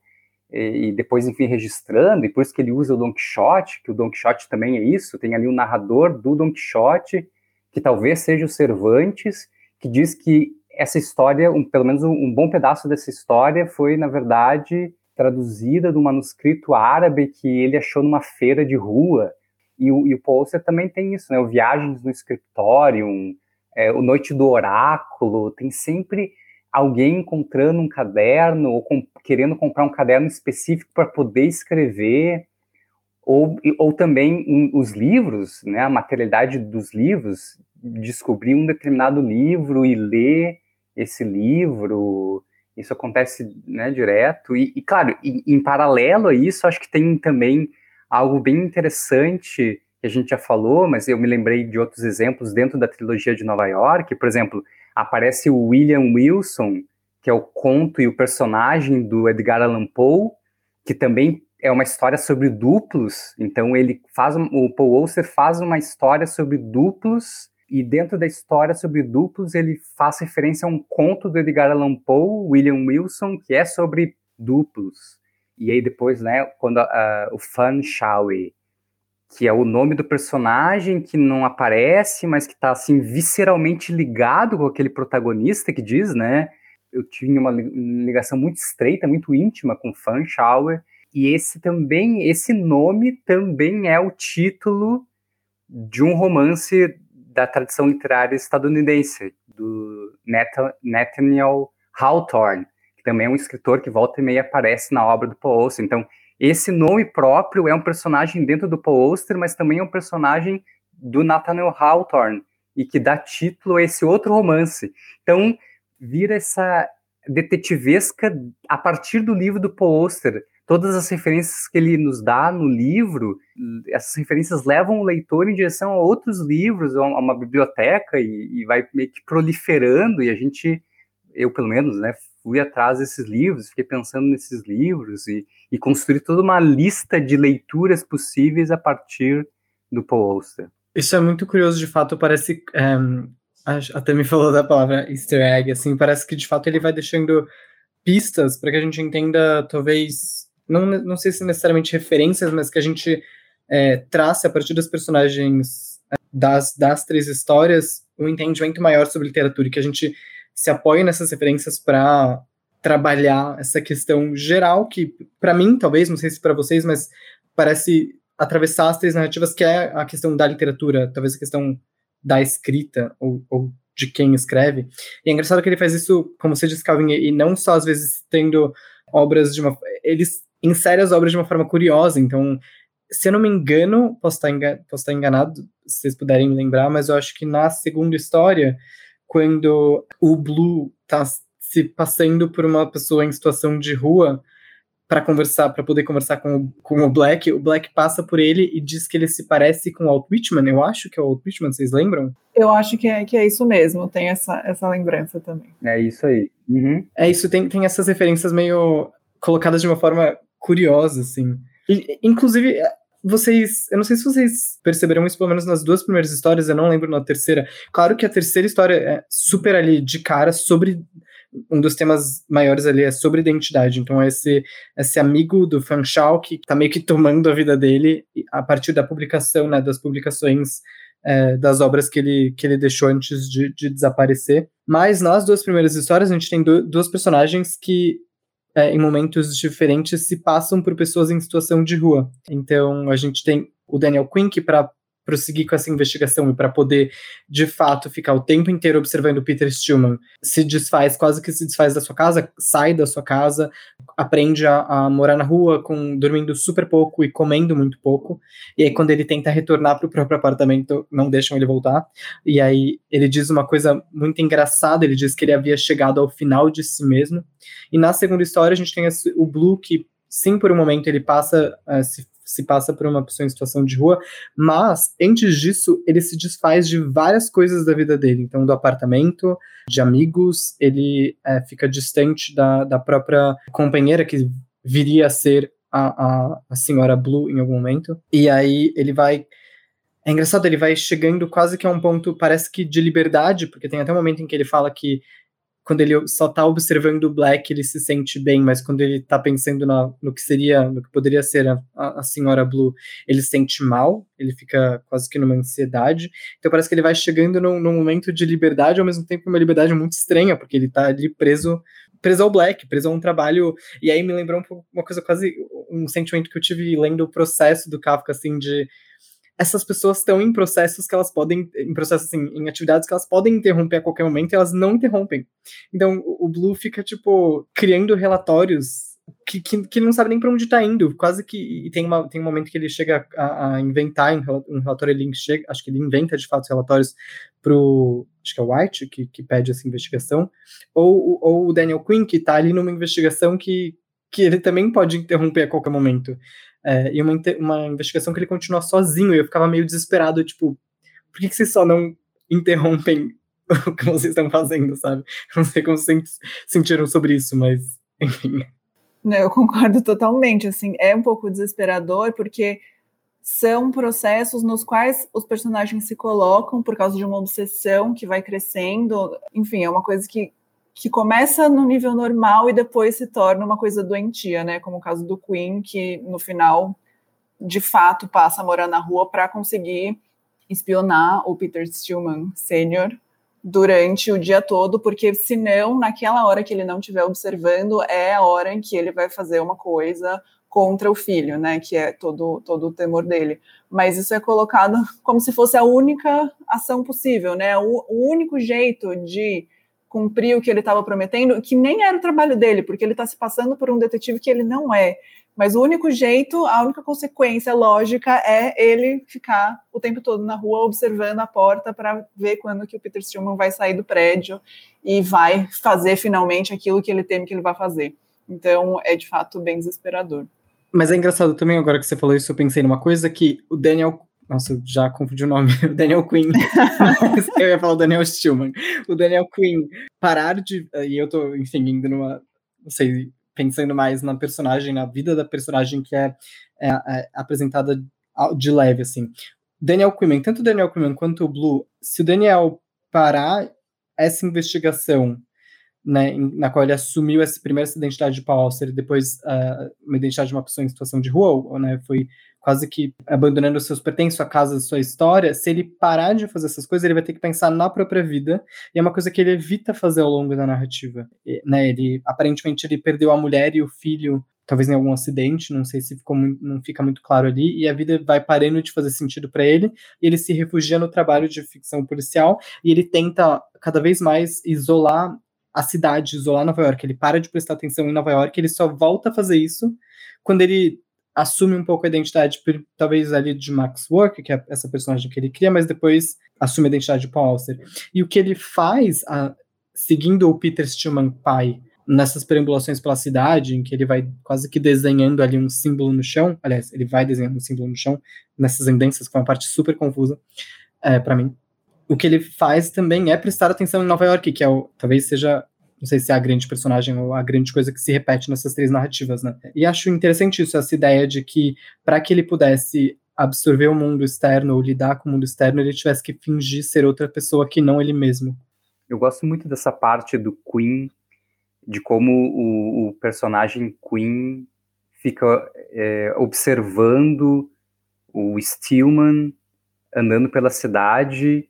e, depois, enfim, registrando, e por isso que ele usa o Don Quixote, que o Don Quixote também é isso, tem ali um narrador do Don Quixote, que talvez seja o Cervantes, que diz que essa história, um, pelo menos um, um bom pedaço dessa história, foi, na verdade, traduzida do manuscrito árabe que ele achou numa feira de rua. E o, e o também tem isso, né? O Viagens no Escritório, é, o Noite do Oráculo, tem sempre alguém encontrando um caderno ou com, querendo comprar um caderno específico para poder escrever, ou, ou também um, os livros, né, a materialidade dos livros, descobrir um determinado livro e ler esse livro, isso acontece né, direto. E, e claro, em, paralelo a isso, acho que tem também algo bem interessante que a gente já falou, mas eu me lembrei de outros exemplos dentro da trilogia de Nova York. Por exemplo, aparece o William Wilson, que é o conto e o personagem do Edgar Allan Poe, que também é uma história sobre duplos. Então ele faz o Paul Auster faz uma história sobre duplos e dentro da história sobre duplos, ele faz referência a um conto do Edgar Allan Poe, William Wilson, que é sobre duplos. E aí depois, né, quando uh, o Fan Shawi, que é o nome do personagem que não aparece, mas que está assim visceralmente ligado com aquele protagonista que diz, né? Eu tinha uma ligação muito estreita, muito íntima com Fan Shower, e esse também, esse nome também é o título de um romance da tradição literária estadunidense, do Nathaniel Hawthorne, que também é um escritor que volta e meia aparece na obra do Paul Auster. Então, esse nome próprio é um personagem dentro do Paul Auster, mas também é um personagem do Nathaniel Hawthorne, e que dá título a esse outro romance. Então, vira essa detetivesca a partir do livro do Paul Auster. Todas as referências que ele nos dá no livro, essas referências levam o leitor em direção a outros livros, a uma biblioteca, e, e vai meio que proliferando, e a gente, eu pelo menos, né, fui atrás desses livros, fiquei pensando nesses livros e, e construí toda uma lista de leituras possíveis a partir do Paul Auster. Isso é muito curioso, de fato, parece. Um, até me falou da palavra easter egg, assim, parece que de fato ele vai deixando pistas para que a gente entenda, talvez, não, não sei se necessariamente referências, mas que a gente é, trace a partir dos personagens é, das, das três histórias um entendimento maior sobre literatura e que a gente se apoie nessas referências para trabalhar essa questão geral que, para mim, talvez, não sei se para vocês, mas parece atravessar as três narrativas, que é a questão da literatura, talvez a questão da escrita ou, ou de quem escreve. E é engraçado que ele faz isso, como você disse, Calvin, e não só às vezes tendo obras de uma. Eles insere as obras de uma forma curiosa, então. Se eu não me engano, posso estar, engan posso estar enganado, se vocês puderem me lembrar, mas eu acho que na segunda história, quando o Blue está se passando por uma pessoa em situação de rua para conversar, para poder conversar com, com o Black, o Black passa por ele e diz que ele se parece com o Walt Whitman. Eu acho que é o Walt Whitman, vocês lembram? Eu acho que é, que é isso mesmo, tem essa, essa lembrança também. É isso aí. Uhum. É isso, tem, tem essas referências meio colocadas de uma forma curiosa, assim. E, inclusive, vocês, eu não sei se vocês perceberam isso, pelo menos nas duas primeiras histórias, eu não lembro na terceira. Claro que a terceira história é super ali de cara sobre um dos temas maiores ali é sobre identidade. Então, esse, esse amigo do Fanchal que tá meio que tomando a vida dele a partir da publicação, né, das publicações é, das obras que ele, que ele deixou antes de, de desaparecer. Mas nas duas primeiras histórias, a gente tem do, duas personagens que é, em momentos diferentes se passam por pessoas em situação de rua. Então a gente tem o Daniel Quinn, que para prosseguir com essa investigação e para poder, de fato, ficar o tempo inteiro observando Peter Stillman, se desfaz, quase que se desfaz da sua casa, sai da sua casa, aprende a, a morar na rua, com dormindo super pouco e comendo muito pouco. E aí, quando ele tenta retornar para o próprio apartamento, não deixam ele voltar. E aí, ele diz uma coisa muito engraçada: ele diz que ele havia chegado ao final de si mesmo. E na segunda história, a gente tem esse, o Blue, que sim, por um momento ele passa, uh, se se passa por uma pessoa em situação de rua, mas antes disso ele se desfaz de várias coisas da vida dele, então do apartamento, de amigos, ele é, fica distante da, da própria companheira que viria a ser a, a, a senhora Blue em algum momento, e aí ele vai é engraçado, ele vai chegando quase que a um ponto, parece que de liberdade, porque tem até um momento em que ele fala que quando ele só tá observando o Black, ele se sente bem, mas quando ele tá pensando no que seria, no que poderia ser a, a, senhora Blue, ele se sente mal, ele fica quase que numa ansiedade. Então parece que ele vai chegando num, num momento de liberdade, ao mesmo tempo uma liberdade muito estranha, porque ele tá ali preso preso ao Black, preso a um trabalho. E aí me lembrou um uma coisa quase um sentimento que eu tive lendo o processo do Kafka, assim, de essas pessoas estão em processos que elas podem, em processos assim, em atividades que elas podem interromper a qualquer momento e elas não interrompem. Então o Blue fica, tipo, criando relatórios que, que, que não sabe nem para onde está indo, quase que, e tem, uma, tem um momento que ele chega a, a inventar um relatório, ele chega, acho que ele inventa de fato relatórios pro, acho que é o White, que, que pede essa investigação, ou, ou o Daniel Quinn, que está ali numa investigação que, que ele também pode interromper a qualquer momento. É, e uma, uma investigação que ele continua sozinho, e eu ficava meio desesperado, tipo, por que, que vocês só não interrompem o que vocês estão fazendo, sabe? Não sei como vocês sentiram sobre isso, mas, enfim. Eu concordo totalmente, assim, é um pouco desesperador, porque são processos nos quais os personagens se colocam por causa de uma obsessão que vai crescendo, enfim, é uma coisa que que começa no nível normal e depois se torna uma coisa doentia, né? Como o caso do Queen, que no final, de fato, passa a morar na rua para conseguir espionar o Peter Stillman Sr. durante o dia todo, porque senão, naquela hora que ele não estiver observando, é a hora em que ele vai fazer uma coisa contra o filho, né? Que é todo, todo o temor dele. Mas isso é colocado como se fosse a única ação possível, né? O, o único jeito de cumprir o que ele estava prometendo, que nem era o trabalho dele, porque ele está se passando por um detetive que ele não é. Mas o único jeito, a única consequência lógica é ele ficar o tempo todo na rua observando a porta para ver quando que o Peter Stillman vai sair do prédio e vai fazer finalmente aquilo que ele teme que ele vai fazer. Então é de fato bem desesperador. Mas é engraçado também, agora que você falou isso, eu pensei numa coisa que o Daniel nossa, já confundi o nome. O Daniel Quinn. eu ia falar o Daniel Stillman. O Daniel Quinn parar de. E eu tô, enfim, indo numa. Não sei, pensando mais na personagem, na vida da personagem que é, é, é apresentada de leve, assim. Daniel Quinn, tanto o Daniel Quinn quanto o Blue, se o Daniel parar essa investigação né, na qual ele assumiu essa primeira identidade de Paul Auster e depois uh, uma identidade de uma pessoa em situação de rua, ou, né, foi quase que abandonando os seus pertences, sua casa, sua história, se ele parar de fazer essas coisas, ele vai ter que pensar na própria vida, e é uma coisa que ele evita fazer ao longo da narrativa. E, né, ele, aparentemente, ele perdeu a mulher e o filho, talvez em algum acidente, não sei se ficou muito, não fica muito claro ali, e a vida vai parando de fazer sentido para ele, e ele se refugia no trabalho de ficção policial, e ele tenta cada vez mais isolar a cidade, isolar Nova York. Ele para de prestar atenção em Nova York, ele só volta a fazer isso quando ele assume um pouco a identidade, talvez ali de Max Work, que é essa personagem que ele cria, mas depois assume a identidade de Paul Auster. E o que ele faz, a, seguindo o Peter Stillman pai, nessas perambulações pela cidade, em que ele vai quase que desenhando ali um símbolo no chão, aliás, ele vai desenhando um símbolo no chão, nessas endências, que é uma parte super confusa é, para mim. O que ele faz também é prestar atenção em Nova York, que é o, talvez seja não sei se é a grande personagem ou a grande coisa que se repete nessas três narrativas, né? E acho interessante isso, essa ideia de que para que ele pudesse absorver o mundo externo ou lidar com o mundo externo, ele tivesse que fingir ser outra pessoa que não ele mesmo. Eu gosto muito dessa parte do Queen, de como o, o personagem Queen fica é, observando o Stillman andando pela cidade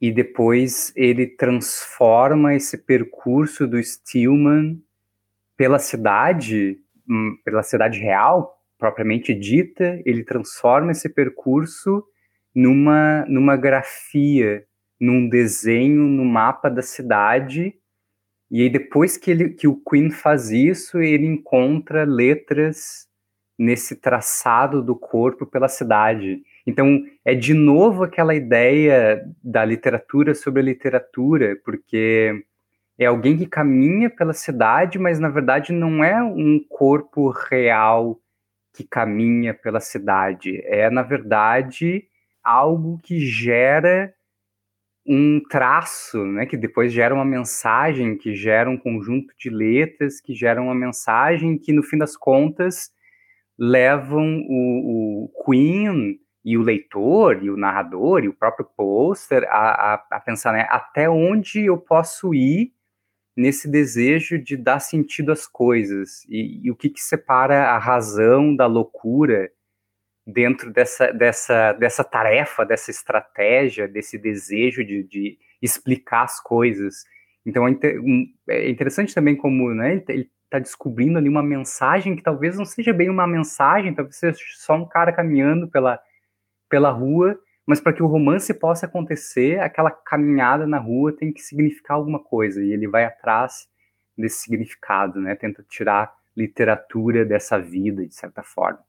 e depois ele transforma esse percurso do Stillman pela cidade, hum, pela cidade real, propriamente dita, ele transforma esse percurso numa, numa grafia, num desenho no mapa da cidade. E aí depois que, ele, que o Queen faz isso, ele encontra letras nesse traçado do corpo pela cidade. Então, é de novo aquela ideia da literatura sobre a literatura, porque é alguém que caminha pela cidade, mas na verdade não é um corpo real que caminha pela cidade. É, na verdade, algo que gera um traço, né, que depois gera uma mensagem, que gera um conjunto de letras, que gera uma mensagem que, no fim das contas, levam o, o Queen e o leitor, e o narrador, e o próprio pôster a, a, a, pensar né, até onde eu posso ir nesse desejo de dar sentido às coisas, e, e o que, que separa a razão da loucura dentro dessa, dessa, dessa tarefa, dessa estratégia, desse desejo de, de explicar as coisas. Então é, é interessante também como né, ele está descobrindo ali uma mensagem que talvez não seja bem uma mensagem, talvez seja só um cara caminhando pela, pela rua, mas para que o romance possa acontecer, aquela caminhada na rua tem que significar alguma coisa, e ele vai atrás desse significado, né? Tenta tirar literatura dessa vida, de certa forma.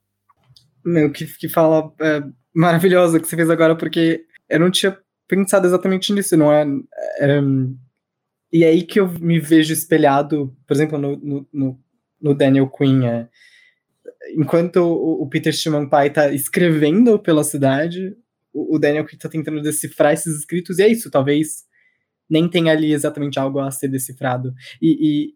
Meu, que, que fala é, maravilhosa que você fez agora, porque eu não tinha pensado exatamente nisso, não é? é e é aí que eu me vejo espelhado, por exemplo, no, no, no Daniel Quinn, é, enquanto o, Peter Stillman pai está escrevendo pela cidade, o, Daniel que está tentando decifrar esses escritos, e é isso, talvez nem tenha ali exatamente algo a ser decifrado. E,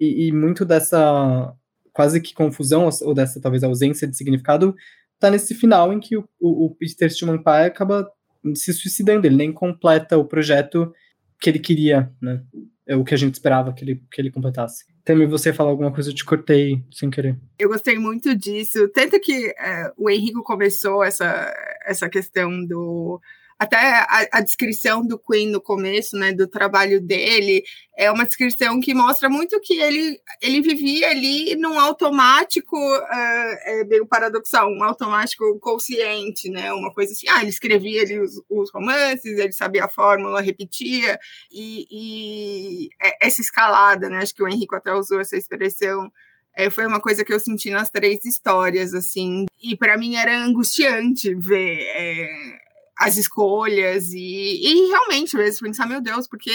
e, e, muito dessa quase que confusão, ou dessa talvez ausência de significado, está nesse final em que o, o, o Peter Stillman pai acaba se suicidando, ele nem completa o projeto que ele queria, né? é o que a gente esperava que ele, que ele completasse. Temi, você falar alguma coisa, eu te cortei sem querer. Eu gostei muito disso. Tanto que é, o Henrico começou essa, essa questão do até a, a, descrição do Queen no começo, né, do trabalho dele, é uma descrição que mostra muito que ele, ele vivia ali num automático, uh, é meio paradoxal, um automático consciente, né, uma coisa assim, ah, ele escrevia ali os, os romances, ele sabia a fórmula, repetia, e, e é, essa escalada, né, acho que o Henrique até usou essa expressão, é, foi uma coisa que eu senti nas três histórias, assim, e para mim era angustiante ver é, as escolhas e, e realmente mesmo pensar, meu Deus, por que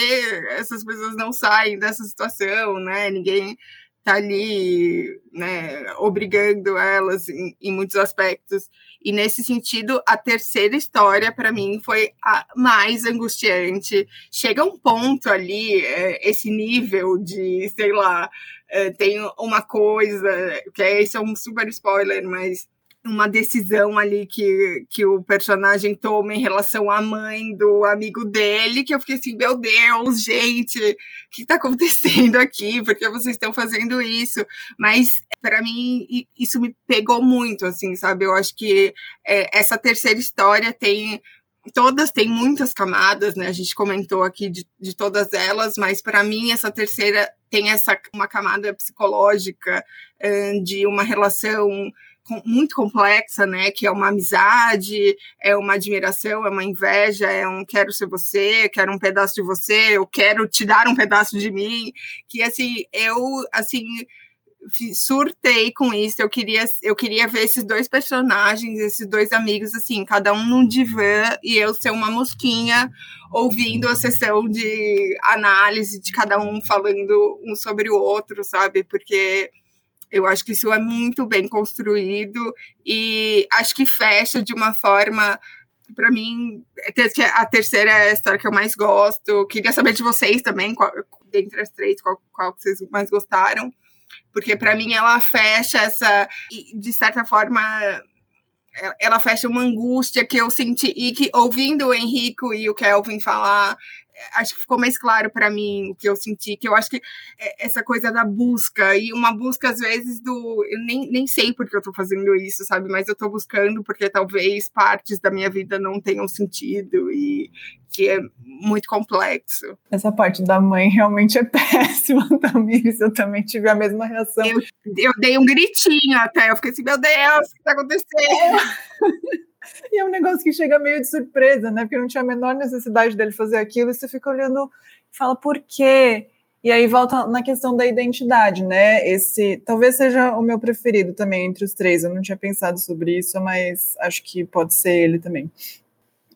essas pessoas não saem dessa situação, né? Ninguém tá ali, né, obrigando elas em, em muitos aspectos. E nesse sentido, a terceira história para mim foi a mais angustiante. Chega um ponto ali, é, esse nível de, sei lá, é, tem uma coisa, que é, esse é um super spoiler, mas uma decisão ali que, que o personagem toma em relação à mãe do amigo dele, que eu fiquei assim, meu Deus, gente, o que está acontecendo aqui? Por que vocês estão fazendo isso? Mas, para mim, isso me pegou muito, assim, sabe? Eu acho que é, essa terceira história tem todas têm muitas camadas, né? A gente comentou aqui de, de todas elas, mas para mim essa terceira tem essa uma camada psicológica de uma relação muito complexa, né? Que é uma amizade, é uma admiração, é uma inveja, é um quero ser você, quero um pedaço de você, eu quero te dar um pedaço de mim. Que assim, eu assim surtei com isso. Eu queria, eu queria ver esses dois personagens, esses dois amigos, assim, cada um num divã e eu ser uma mosquinha ouvindo a sessão de análise de cada um falando um sobre o outro, sabe? Porque eu acho que isso é muito bem construído e acho que fecha de uma forma para mim, a terceira é a história que eu mais gosto. Queria saber de vocês também, qual, dentre as três, qual, qual vocês mais gostaram. Porque para mim ela fecha essa, de certa forma, ela fecha uma angústia que eu senti e que ouvindo o Henrico e o Kelvin falar acho que ficou mais claro para mim o que eu senti, que eu acho que é essa coisa da busca, e uma busca às vezes do. Eu nem, nem sei porque eu tô fazendo isso, sabe? Mas eu tô buscando porque talvez partes da minha vida não tenham sentido e que é muito complexo. Essa parte da mãe realmente é péssima, Tamires. Eu também tive a mesma reação. Eu, eu dei um gritinho até, eu fiquei assim, meu Deus, o que tá acontecendo? E é um negócio que chega meio de surpresa, né? Porque não tinha a menor necessidade dele fazer aquilo, e você fica olhando e fala, por quê? E aí volta na questão da identidade, né? Esse talvez seja o meu preferido também entre os três. Eu não tinha pensado sobre isso, mas acho que pode ser ele também.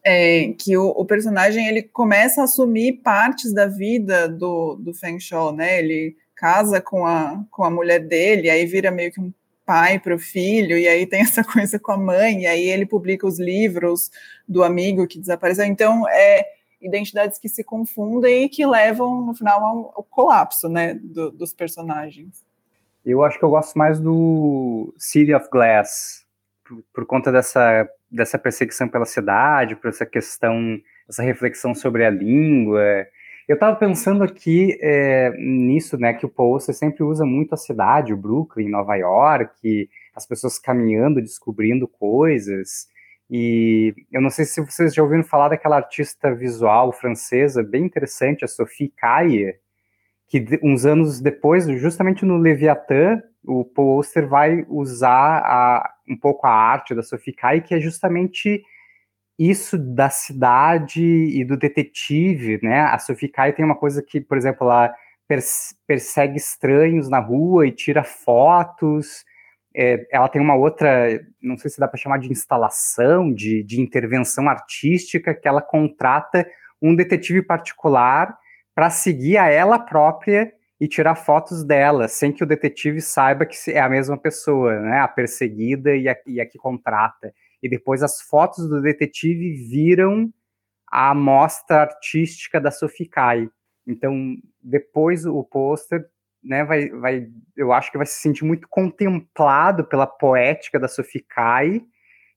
É, que o, o, personagem ele começa a assumir partes da vida do, do Feng Shou, né? Ele casa com a, com a mulher dele, aí vira meio que um pai para o filho, e aí tem essa coisa com a mãe, e aí ele publica os livros do amigo que desapareceu. Então, é identidades que se confundem e que levam, no final, ao, ao colapso né, do, dos personagens. Eu acho que eu gosto mais do City of Glass, por, por conta dessa, dessa perseguição pela cidade, por essa questão, essa reflexão sobre a língua, eu estava pensando aqui é, nisso, né, que o Paul sempre usa muito a cidade, o Brooklyn, Nova York, as pessoas caminhando, descobrindo coisas. E eu não sei se vocês já ouviram falar daquela artista visual francesa bem interessante, a Sophie Caille, que uns anos depois, justamente no Leviathan, o Paul Auster vai usar a, um pouco a arte da Sophie Caille, que é justamente isso da cidade e do detetive, né? A Sophie Kai tem uma coisa que, por exemplo, ela persegue estranhos na rua e tira fotos. É, ela tem uma outra, não sei se dá para chamar de instalação, de, de intervenção artística, que ela contrata um detetive particular para seguir a ela própria e tirar fotos dela, sem que o detetive saiba que é a mesma pessoa, né? A perseguida e a, e a que contrata e depois as fotos do detetive viram a amostra artística da Sophie Kai. Então, depois o pôster, né, vai, vai, eu acho que vai se sentir muito contemplado pela poética da Sophie Kai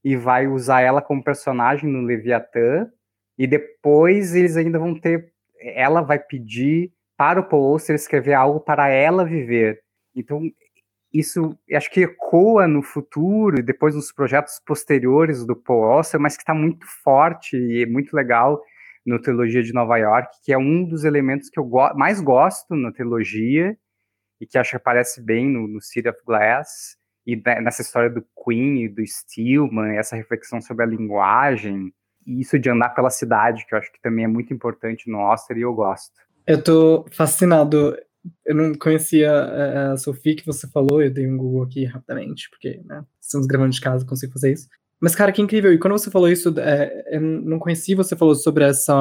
e vai usar ela como personagem no Leviatã. E depois eles ainda vão ter, ela vai pedir para o Paul Auster escrever algo para ela viver. Então, isso acho que ecoa no futuro e depois nos projetos posteriores do Paul Auster, mas que está muito forte e muito legal no Trilogia de Nova York, que é um dos elementos que eu go mais gosto na trilogia e que acho que aparece bem no, no City of Glass e nessa história do Queen e do Stillman, essa reflexão sobre a linguagem e isso de andar pela cidade, que eu acho que também é muito importante no Auster e eu gosto. Eu tô fascinado eu não conhecia é, a Sophie que você falou, eu dei um Google aqui rapidamente, porque né, estamos gravando de casa, consigo fazer isso. Mas, cara, que incrível. E quando você falou isso, é, eu não conheci, você falou sobre essa.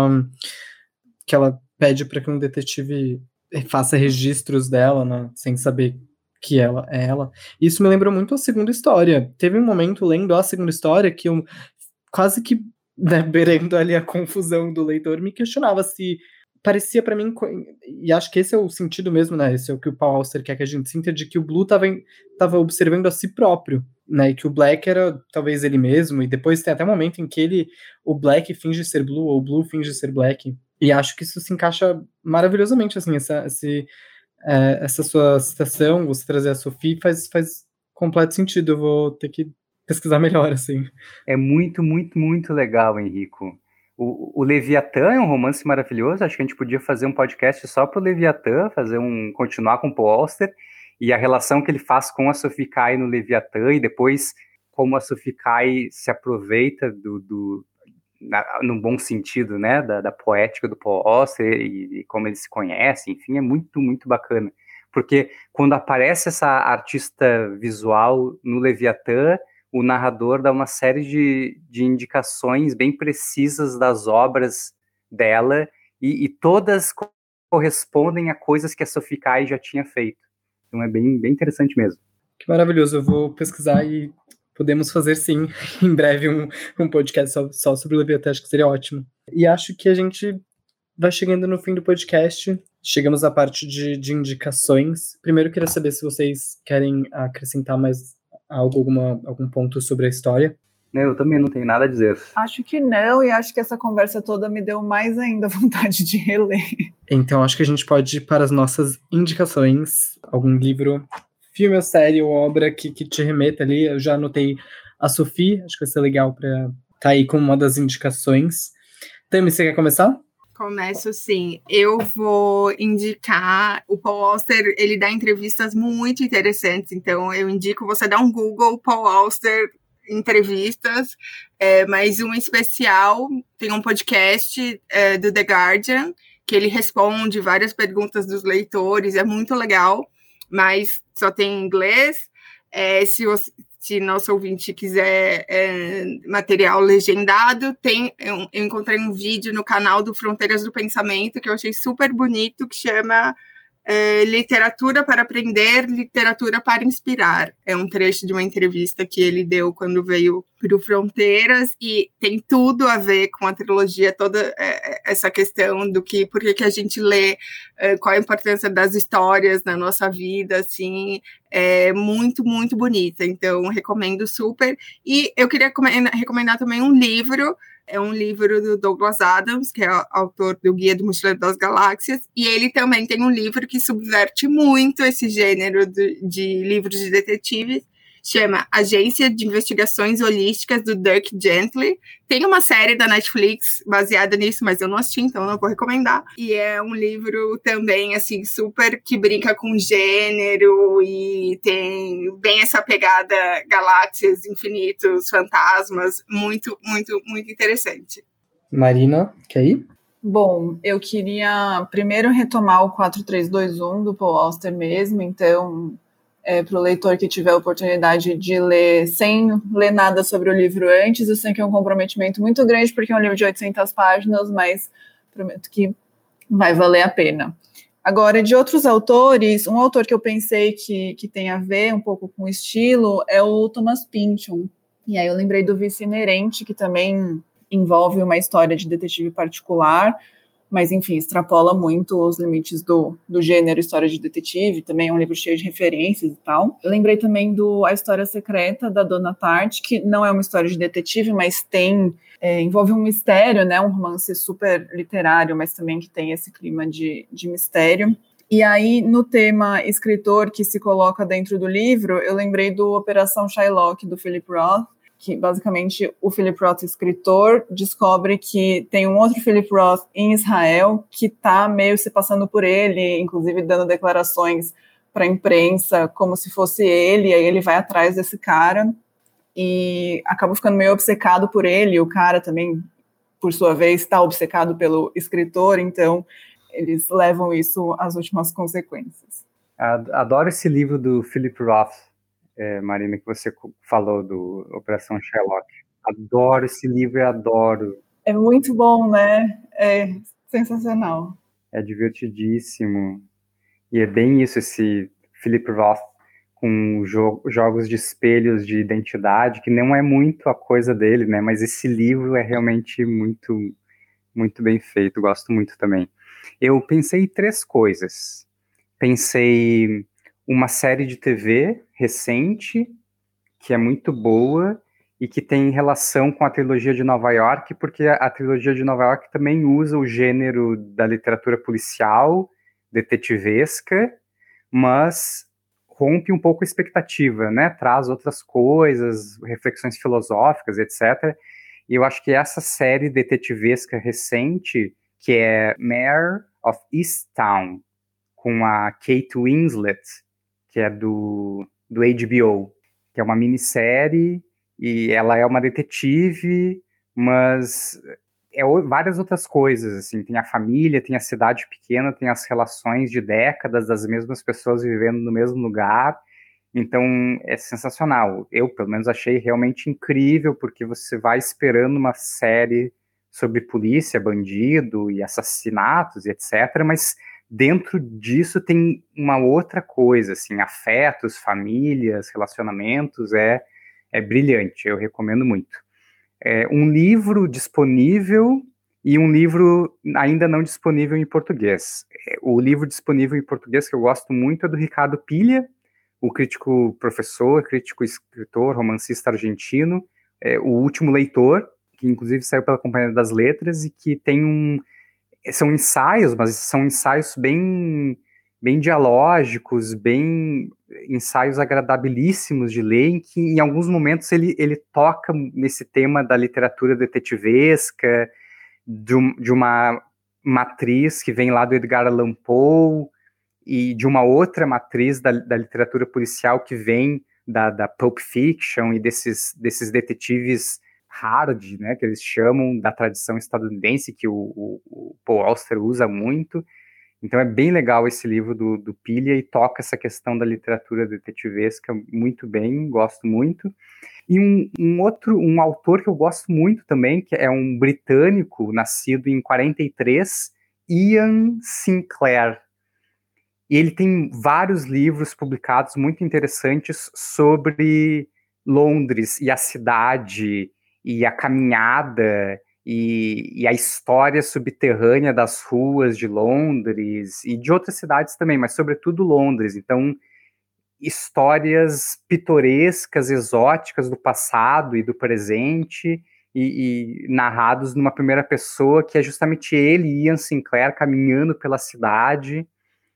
que ela pede para que um detetive faça registros dela, né, sem saber que ela é ela. Isso me lembrou muito a segunda história. Teve um momento lendo a segunda história que eu quase que, né, berendo ali a confusão do leitor, me questionava se parecia para mim, e acho que esse é o sentido mesmo, né? Esse é o que o Paul Auster quer que a gente sinta, de que o Blue tava, tava observando a si próprio, né? E que o Black era talvez ele mesmo, e depois tem até um momento em que ele, o Black finge ser Blue, ou o Blue finge ser Black. E acho que isso se encaixa maravilhosamente, assim, essa, esse, é, essa sua citação, você trazer a Sophie, faz, faz completo sentido. Eu vou ter que pesquisar melhor, assim. É muito, muito, muito legal, Henrico. O, o Leviatã é um romance maravilhoso. Acho que a gente podia fazer um podcast só para o Leviatã, fazer um continuar com o Auster e a relação que ele faz com a Sophie Kai no Leviatã e depois como a Sophie Kai se aproveita do, do na, no bom sentido, né, da, da poética do Paul e, e, como eles se conhecem, enfim, é muito, muito bacana. Porque quando aparece essa artista visual no Leviatã, o narrador dá uma série de, de indicações bem precisas das obras dela e, e todas correspondem a coisas que a Sophie Kai já tinha feito. Então é bem, bem interessante mesmo. Que maravilhoso, eu vou pesquisar e podemos fazer sim, em breve, um, um podcast só, só sobre Leviatã, acho que seria ótimo. E acho que a gente vai chegando no fim do podcast. Chegamos à parte de, de indicações. Primeiro, queria saber se vocês querem acrescentar mais algo, alguma, algum ponto sobre a história? Eu também não tenho nada a dizer. Acho que não, e acho que essa conversa toda me deu mais ainda vontade de reler. Então acho que a gente pode ir para as nossas indicações. Algum livro, filme ou série ou obra que, que te remeta ali. Eu já anotei a Sophie, acho que vai ser legal para estar tá aí com uma das indicações. Tami, você quer começar? Começo sim. Eu vou indicar o Paul Auster, ele dá entrevistas muito interessantes, então eu indico você dar um Google Paul Auster entrevistas, é, mas um especial, tem um podcast é, do The Guardian, que ele responde várias perguntas dos leitores, é muito legal, mas só tem em inglês. É, se, você, se nosso ouvinte quiser é, material legendado, tem eu, eu, encontrei um vídeo no canal do Fronteiras do Pensamento que eu achei super bonito, que chama é, Literatura para Aprender, Literatura para Inspirar. É um trecho de uma entrevista que ele deu quando veio para o Fronteiras e tem tudo a ver com a trilogia, toda é, essa questão do que, por que, que a gente lê, é, qual a importância das histórias na nossa vida, assim, é muito, muito bonita. Então, recomendo super. E eu queria recomendar também um livro é um livro do Douglas Adams, que é autor do Guia do Mochileiro das Galáxias, e ele também tem um livro que subverte muito esse gênero de, de livros de detetives, chama Agência de Investigações Holísticas do Dirk Gently. Tem uma série da Netflix baseada nisso, mas eu não assisti, então não vou recomendar. E é um livro também, assim, super que brinca com gênero e tem bem essa pegada galáxias, infinitos, fantasmas, muito, muito, muito interessante. Marina, quer ir? Bom, eu queria primeiro retomar o 4321 do Paul Auster mesmo, então é, para o leitor que tiver a oportunidade de ler sem ler nada sobre o livro antes. Eu sei que é um comprometimento muito grande, porque é um livro de 800 páginas, mas prometo que vai valer a pena. Agora, de outros autores, um autor que eu pensei que, que tem a ver um pouco com o estilo é o Thomas Pynchon. E aí eu lembrei do Vice Inerente, que também envolve uma história de detetive particular, mas enfim, extrapola muito os limites do, do gênero história de detetive, também é um livro cheio de referências e tal. Eu lembrei também do A História Secreta, da Dona Tarte, que não é uma história de detetive, mas tem É, envolve um mistério, né? Um romance super literário, mas também que tem esse clima de, de mistério. E aí, no tema escritor que se coloca dentro do livro, eu lembrei do Operação Shylock, do Philip Roth, que basicamente o Philip Roth, escritor, descobre que tem um outro Philip Roth em Israel que está meio se passando por ele, inclusive dando declarações para a imprensa como se fosse ele, aí ele vai atrás desse cara e acaba ficando meio obcecado por ele, o cara também, por sua vez, está obcecado pelo escritor, então eles levam isso às últimas consequências. Adoro esse livro do Philip Roth, é, Marina, que você falou do Operação Sherlock. Adoro esse livro e adoro. É muito bom, né? É sensacional. É divertidíssimo. E é bem isso, esse Philip Roth com jo jogos de espelhos de identidade, que não é muito a coisa dele, né? Mas esse livro é realmente muito, muito bem feito, gosto muito também. Eu pensei em três coisas. Pensei uma série de TV recente, que é muito boa e que tem relação com a trilogia de Nova York, porque a, trilogia de Nova York também usa o gênero da literatura policial, detetivesca, mas rompe um pouco a expectativa, né? Traz outras coisas, reflexões filosóficas, etc. E eu acho que essa série detetivesca recente, que é Mayor of Easttown, com a Kate Winslet, que é do, do HBO, que é uma minissérie e ela é uma detetive, mas é várias outras coisas, assim, tem a família, tem a cidade pequena, tem as relações de décadas das mesmas pessoas vivendo no mesmo lugar, então é sensacional. Eu, pelo menos, achei realmente incrível, porque você vai esperando uma série sobre polícia, bandido e assassinatos e etc., mas dentro disso tem uma outra coisa, assim, afetos, famílias, relacionamentos, é, é brilhante, eu recomendo muito é, um livro disponível e um livro ainda não disponível em português. É, o livro disponível em português que eu gosto muito é do Ricardo Pilha, o crítico professor, crítico escritor, romancista argentino, é, o último leitor, que inclusive saiu pela Companhia das Letras e que tem um são ensaios, mas são ensaios bem bem dialógicos, bem ensaios agradabilíssimos de ler, em que em alguns momentos ele, ele toca nesse tema da literatura detetivesca, de, um, de uma matriz que vem lá do Edgar Allan Poe, e de uma outra matriz da, da literatura policial que vem da, da Pulp Fiction e desses, desses detetives hard, né, que eles chamam da tradição estadunidense, que o, o, o Paul Auster usa muito, então é bem legal esse livro do, do Pilha e toca essa questão da literatura detetivesca muito bem, gosto muito. E um, um, outro, um autor que eu gosto muito também, que é um britânico, nascido em 43, Ian Sinclair. E ele tem vários livros publicados muito interessantes sobre Londres e a cidade e a caminhada e, e, a história subterrânea das ruas de Londres e de outras cidades também, mas sobretudo Londres. Então, histórias pitorescas, exóticas do passado e do presente e, e narrados numa primeira pessoa, que é justamente ele, Ian Sinclair, caminhando pela cidade.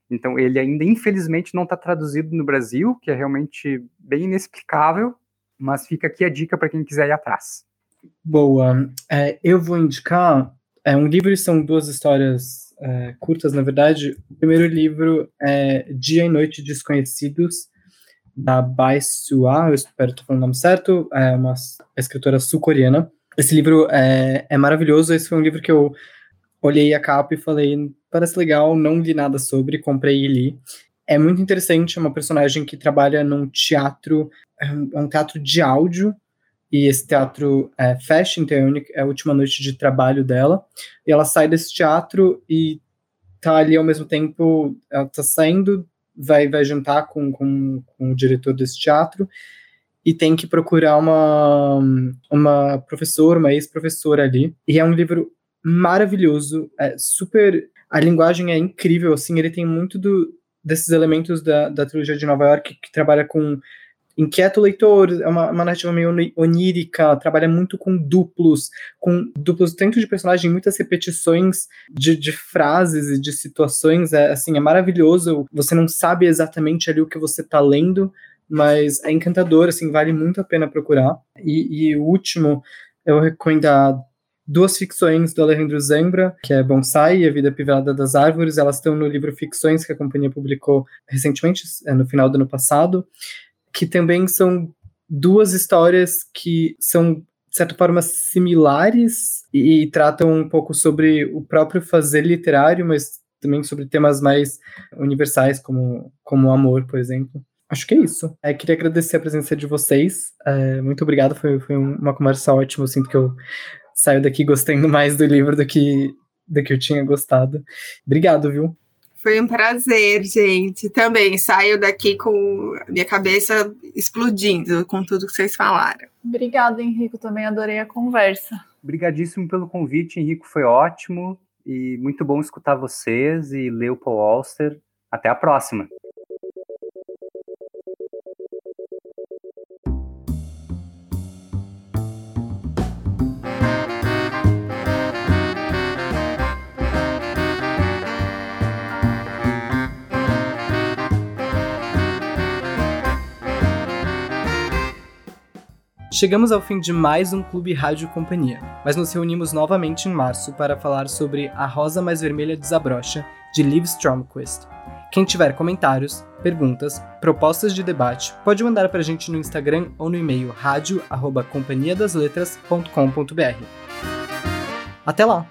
Então, ele ainda, infelizmente, não está traduzido no Brasil, que é realmente bem inexplicável, mas fica aqui a dica para quem quiser ir atrás. Boa. É, eu vou indicar é, um livro, são duas histórias é, curtas, na verdade. O primeiro livro é Dia e Noite Desconhecidos, da Bai Sua, eu espero estar falando o nome certo, é uma escritora sul-coreana. Esse livro é, é maravilhoso, esse foi um livro que eu olhei a capa e falei, parece legal, não li nada sobre, comprei e li. É muito interessante, é uma personagem que trabalha num teatro, é um teatro de áudio, e esse teatro é, fecha, então é a última noite de trabalho dela, e ela sai desse teatro e tá ali ao mesmo tempo, ela tá saindo, vai, vai jantar com, com, com o diretor desse teatro, e tem que procurar uma, uma professora, uma ex-professora ali, e é um livro maravilhoso, é super, a linguagem é incrível, assim, ele tem muito do, desses elementos da, da trilogia de Nova York, que trabalha com inquieta o leitor, é uma, uma narrativa meio onírica, trabalha muito com duplos, com duplos tanto de personagem, muitas repetições de, de frases e de situações, é, assim, é maravilhoso, você não sabe exatamente ali o que você está lendo, mas é encantador, assim, vale muito a pena procurar. E, e o último, eu recomendo duas ficções do Alejandro Zambra, que é Bonsai e A Vida Privada das Árvores. Elas estão no livro Ficções, que a companhia publicou recentemente, é, no final do ano passado, que também são duas histórias que são, de certa forma, similares e, e tratam um pouco sobre o próprio fazer literário, mas também sobre temas mais universais, como, como o amor, por exemplo. Acho que é isso. É, queria agradecer a presença de vocês. É, muito obrigado, foi, foi uma conversa ótima. Eu sinto que eu saio daqui gostando mais do livro do que, do que eu tinha gostado. Obrigado, viu? Foi um prazer, gente. Também saio daqui com a minha cabeça explodindo com tudo que vocês falaram. Obrigada, Henrico. Também adorei a conversa. Obrigadíssimo pelo convite, Henrico. Foi ótimo e muito bom escutar vocês e ler o Paul Auster. Até a próxima. Chegamos ao fim de mais um Clube Rádio Companhia, mas nos reunimos novamente em março para falar sobre A Rosa Mais Vermelha Desabrocha, de Liv Stromquist. Quem tiver comentários, perguntas, propostas de debate, pode mandar para a gente no Instagram ou no e-mail rádio@companhiadasletras.com.br. Até lá!